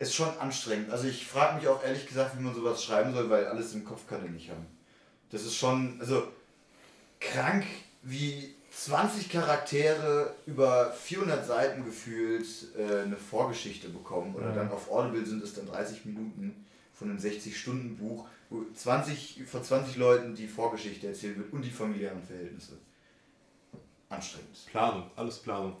ist schon anstrengend. Also ich frage mich auch ehrlich gesagt, wie man sowas schreiben soll, weil alles im Kopf kann er nicht haben. Das ist schon, also krank, wie 20 Charaktere über 400 Seiten gefühlt äh, eine Vorgeschichte bekommen. Oder dann auf Audible sind es dann 30 Minuten von einem 60-Stunden-Buch, wo 20, von 20 Leuten die Vorgeschichte erzählt wird und die familiären Verhältnisse. Anstrengend. Planung, alles Planung.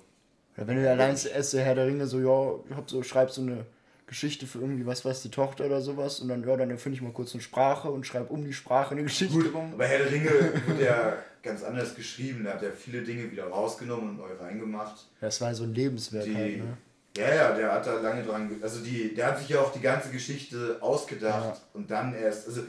Ja, wenn du allein erst der Herr der Ringe so, ja, ich hab so, schreib so eine Geschichte für irgendwie, was weiß die Tochter oder sowas und dann, ja, dann erfinde ich mal kurz eine Sprache und schreib um die Sprache eine Geschichte rum. Aber Herr der Ringe [LAUGHS] wird ja ganz anders geschrieben. Da hat er viele Dinge wieder rausgenommen und neu reingemacht. Das war so ein Lebenswerk Die, halt, ne? Ja, ja, der hat da lange dran. Also die, der hat sich ja auch die ganze Geschichte ausgedacht Ja. und dann erst. Also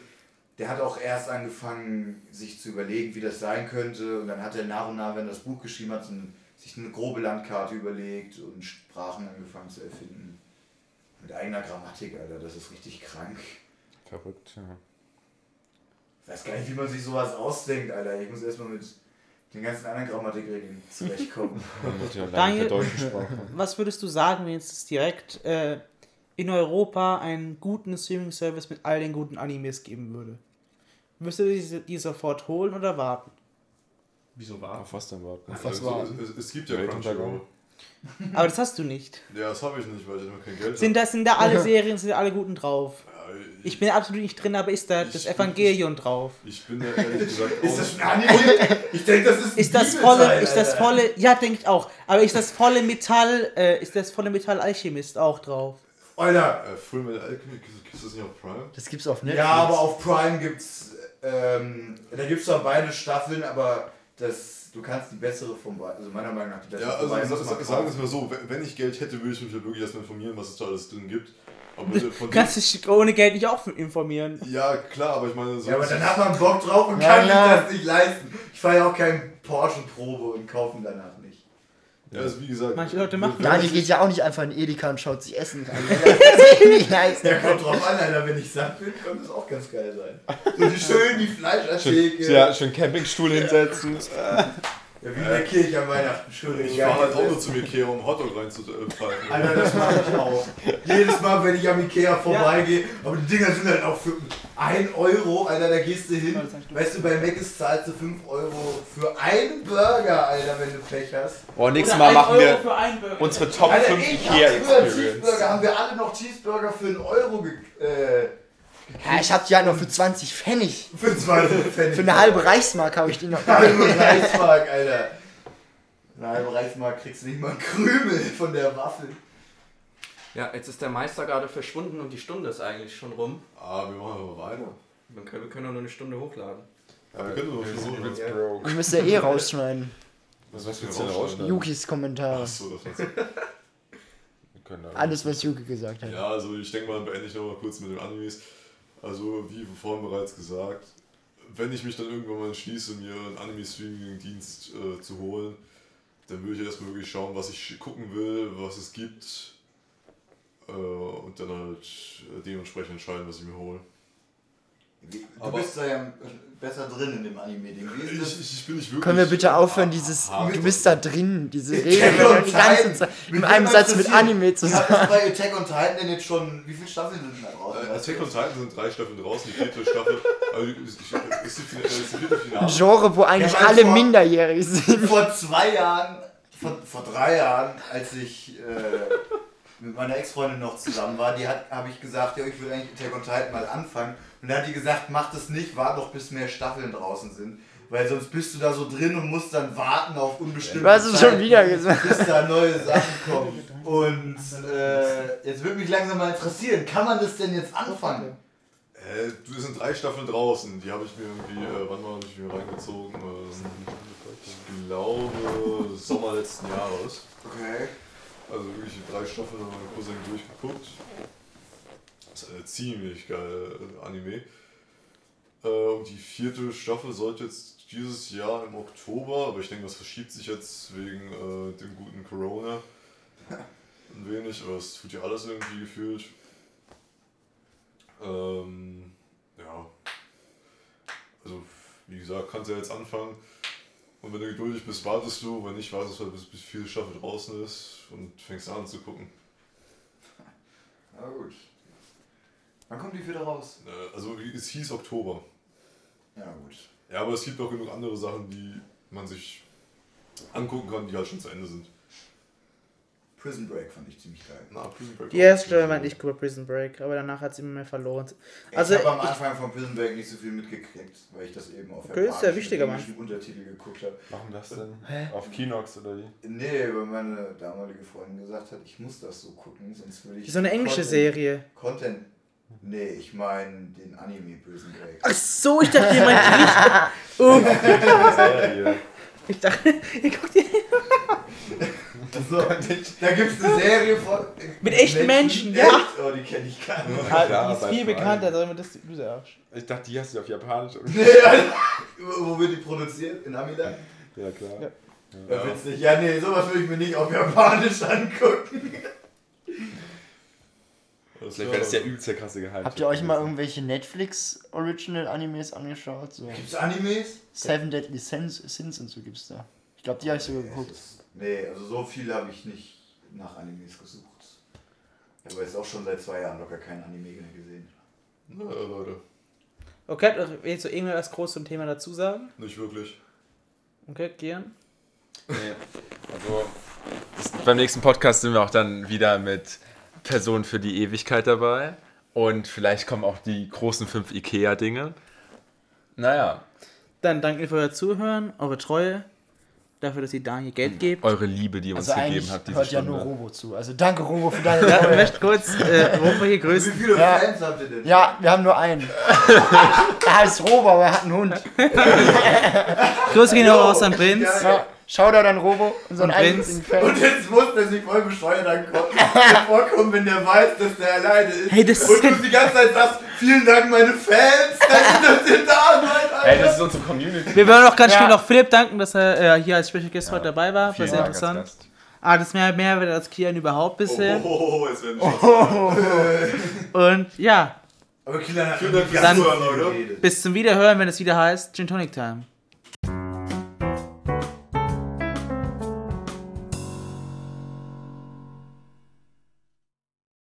der hat auch erst angefangen, sich zu überlegen, wie das sein könnte. Und dann hat er nach und nach, wenn er das Buch geschrieben hat, so ein, sich eine grobe Landkarte überlegt und Sprachen angefangen zu erfinden. Mit eigener Grammatik, Alter, das ist richtig krank. Verrückt, ja. Ich weiß gar nicht, wie man sich sowas ausdenkt, Alter. Ich muss erstmal mit den ganzen anderen Grammatikregeln zurechtkommen. [LAUGHS] Ja Daniel-. [LAUGHS] Was würdest du sagen, wenn jetzt es direkt äh, in Europa einen guten Streaming-Service mit all den guten Animes geben würde? Würdest du die, sofort holen oder warten? Wieso war? Auf was denn warten? Was Also, war? es, es, es gibt ja. Crunchyroll. [LAUGHS] Aber das hast du nicht. Ja, das habe ich nicht, weil ich immer kein Geld Sind da, sind da alle Serien, sind da alle guten drauf? habe. Ja, Ich bin absolut nicht drin, aber ist da das Ich- Evangelion drauf? Ich bin da ehrlich gesagt Ist auch das ein Anime? Ich denke, das ist ein Ist das volle, ist das volle, ja, denke ich auch. Aber ist das volle Metall, äh, ist das volle Metall Alchemist auch drauf? Alter, Äh, Full Metal Alchemy, gibt es das nicht auf Prime? Das gibt's auf Netflix. Ja, aber auf Prime gibt's, ähm, da gibt's zwar beide Staffeln, aber das, du kannst die bessere von beiden, also meiner Meinung nach die bessere Ja, von also beiden. sa- muss sa- man sagen wir es mal so, wenn- ich Geld hätte, würde ich mich halt wirklich erstmal informieren, was es da alles drin gibt. Aber von Kannst dich ohne Geld nicht auch informieren. ja, klar, aber ich meine, so Ja, aber dann hat man Bock drauf und Ja, kann ja. sich das nicht leisten. Ich fahre ja auch kein Porsche-Probe und kaufe ihn danach nicht. Ja, also wie gesagt, Manche Leute machen wenn Daniel geht ja auch nicht einfach in Edeka und schaut sich Essen an. [LAUGHS] Das leisten. Ja, kommt drauf an, Alter, wenn ich satt bin, könnte es auch ganz geil sein. So die schön die Schön, Fleischertheke. ja, schön Campingstuhl hinsetzen. [LAUGHS] Ja, wie in der Kirche an Weihnachten. Schön Ich fahre halt auch nur zum Ikea, um Hotdog reinzupfeifen. Alter, das mache ich auch. Jedes Mal, wenn ich am Ikea vorbeigehe, aber die Dinger sind halt auch für 1 Euro, Alter, da gehst du hin. Weißt du, bei Mc's zahlst du 5 Euro für einen Burger, Alter, wenn du Pech hast. Boah, nächstes Mal machen Euro wir für einen Burger. unsere Top Alter, 5 ich hab Ikea früher. Cheeseburger, haben wir alle noch Cheeseburger für einen Euro ge äh, Ja, ich hab die halt noch für 20 Pfennig. für 20 Pfennig. Für eine halbe Reichsmark habe ich die noch. halbe Reichsmark, Alter. Eine halbe Reichsmark kriegst du nicht mal einen Krümel von der Waffel. Ja, jetzt ist der Meister gerade verschwunden und die Stunde ist eigentlich schon rum. Ah, wir machen aber weiter. Dann können, wir können auch nur eine Stunde hochladen. Ja, wir können. Übelst Ja. broke. Wir müssen ja eh rausschneiden. Was willst du denn rausschneiden? Yukis Kommentare. Achso, das war's. Wir können da- Alles, was Yuki gesagt hat. Ja, also ich denke mal, beende ich nochmal kurz mit den Animes. Also, wie vorhin bereits gesagt, wenn ich mich dann irgendwann mal entschließe, mir einen Anime-Streaming-Dienst äh, zu holen, dann würde ich erstmal wirklich schauen, was ich gucken will, was es gibt. Äh, und dann halt äh, dementsprechend entscheiden, was ich mir hole. Du Aber- bist da ja besser drin in dem Anime-Ding. Wie ist Ich, das? ich, ich bin nicht wirklich. Können wir bitte aufhören, dieses, Ah, du bist da drin, diese Rede die ganze. Zeit in würde einem Satz mit Anime zu sagen. es bei Attack on Titan denn jetzt schon, wie viele Staffeln sind da draußen? Äh, Attack on Titan sind drei Staffeln draußen, die vierte Staffel. Also, ist, ist, ist, ist Ein. Genre, wo eigentlich Ja, alle vor- minderjährig sind. vor zwei Jahren, vor, vor drei Jahren, als ich äh, mit meiner Ex-Freundin noch zusammen war, die hat, habe ich gesagt, ja, ich will eigentlich Attack on Titan mal anfangen. Und dann hat die gesagt, mach das nicht, warte noch bis mehr Staffeln draußen sind. Weil sonst bist du da so drin und musst dann warten auf unbestimmte es Zeit, schon wieder gesagt. bis da neue Sachen kommen. Und äh, jetzt würde mich langsam mal interessieren, kann man das denn jetzt anfangen? Äh, du sind drei Staffeln draußen. Die habe ich mir irgendwie, äh, wann war ich mir reingezogen? Ähm, ich glaube Sommer letzten Jahres. Okay. Also wirklich die drei Staffeln haben meine Cousin durchgeguckt. Das ist äh, ziemlich geil äh, Anime. Äh, die vierte Staffel sollte jetzt dieses Jahr im Oktober, aber ich denke, das verschiebt sich jetzt wegen äh, dem guten Corona ein wenig, aber es tut ja alles irgendwie gefühlt. Ähm, ja. Also, wie gesagt, kannst ja jetzt anfangen. Und wenn du geduldig bist, wartest du. Wenn nicht, wartest du halt, bis, bis viele Staffel draußen ist und fängst an zu gucken. Na gut. Wann kommt die vierte raus? Äh, Also es hieß Oktober. Ja, gut. Ja, aber es gibt auch genug andere Sachen, die man sich angucken kann, die halt schon zu Ende sind. Prison Break fand ich ziemlich geil. Na, Prison Break Die erste war nicht bei Prison Break, aber danach hat sie immer mehr verloren. Ich Also, habe am ich- Anfang von Prison Break nicht so viel mitgekriegt, weil ich das eben auf Okay, ist ja wichtiger, Mann. Untertitel geguckt habe. Warum das denn? Auf Kinox oder wie? Nee, weil meine damalige Freundin gesagt hat, ich muss das so gucken, sonst würde ich. So eine englische Content- Serie. Content. Nee, ich meine den Anime Prison Break. Ach so, ich dachte, ihr meint nicht. [LAUGHS] Oh, Serie. ich dachte, ihr guckt die. Also, da gibt es eine Serie von. Mit echten Menschen, ja. Echt? Oh, die kenne ich gar nicht. Ja, die ist viel bekannter, als wenn das du sagst. Ich dachte, die hast du auf Japanisch. Nee. Wo wird die produziert? In Amiland? Ja, klar. Ja. Ja. Witzig. Ja, nee, sowas würde ich mir nicht auf Japanisch angucken. Das Vielleicht wäre das ja übelst der krasse Gehalt. Habt ihr euch mal irgendwelche Netflix Original Animes angeschaut? So Gibt's Animes? Seven Deadly Sins, Sins und so gibt's da. Ich glaube, die habe ich sogar geguckt. Nee, also so viel habe ich nicht nach Animes gesucht. Ich habe jetzt auch schon seit zwei Jahren locker kein Anime mehr gesehen. Na, Leute, Okay, jetzt so irgendwas groß zum Thema dazu sagen? nicht wirklich. Okay, Kian? Nee. Also, beim nächsten Podcast sind wir auch dann wieder mit Personen für die Ewigkeit dabei. Und vielleicht kommen auch die großen fünf Ikea-Dinge. Naja, Dann danke für euer Zuhören, eure Treue, dafür, dass ihr Daniel Geld gebt. eure Liebe, die ihr uns Also gegeben habt, diese hört ja Stunde. nur Robo zu. Also danke Robo für deine Ja, ich Treue. möchte kurz äh, Europa hier Wie grüßen. viele Ja. Fans habt ihr denn? Ja, wir haben nur einen. [LAUGHS] er heißt Robo, aber er hat einen Hund. Grüße gehen auch raus an Prinz. Ja, Shoutout an Robo, Und eigenen Prinz. Fan. Und jetzt muss der sich voll bescheuert ankommen, vorkommen, wenn der weiß, dass der alleine ist. Hey, das ist Und du die ganze Zeit sagst, vielen Dank meine Fans, dass ihr da seid, Alter. Hey, das ist unsere Community. Wir wollen auch ganz Ja. schnell noch Philipp danken, dass er äh, hier als Special Guest heute dabei war. War Vielen sehr interessant. Ah, das ist mehr Mehrwert als Kian überhaupt bisher. Oh, jetzt werden die Und ja, Aber Kilian hat Vielen Dank fürs Dann- Zuhören, bis zum Wiederhören, wenn es wieder heißt Gin Tonic Time.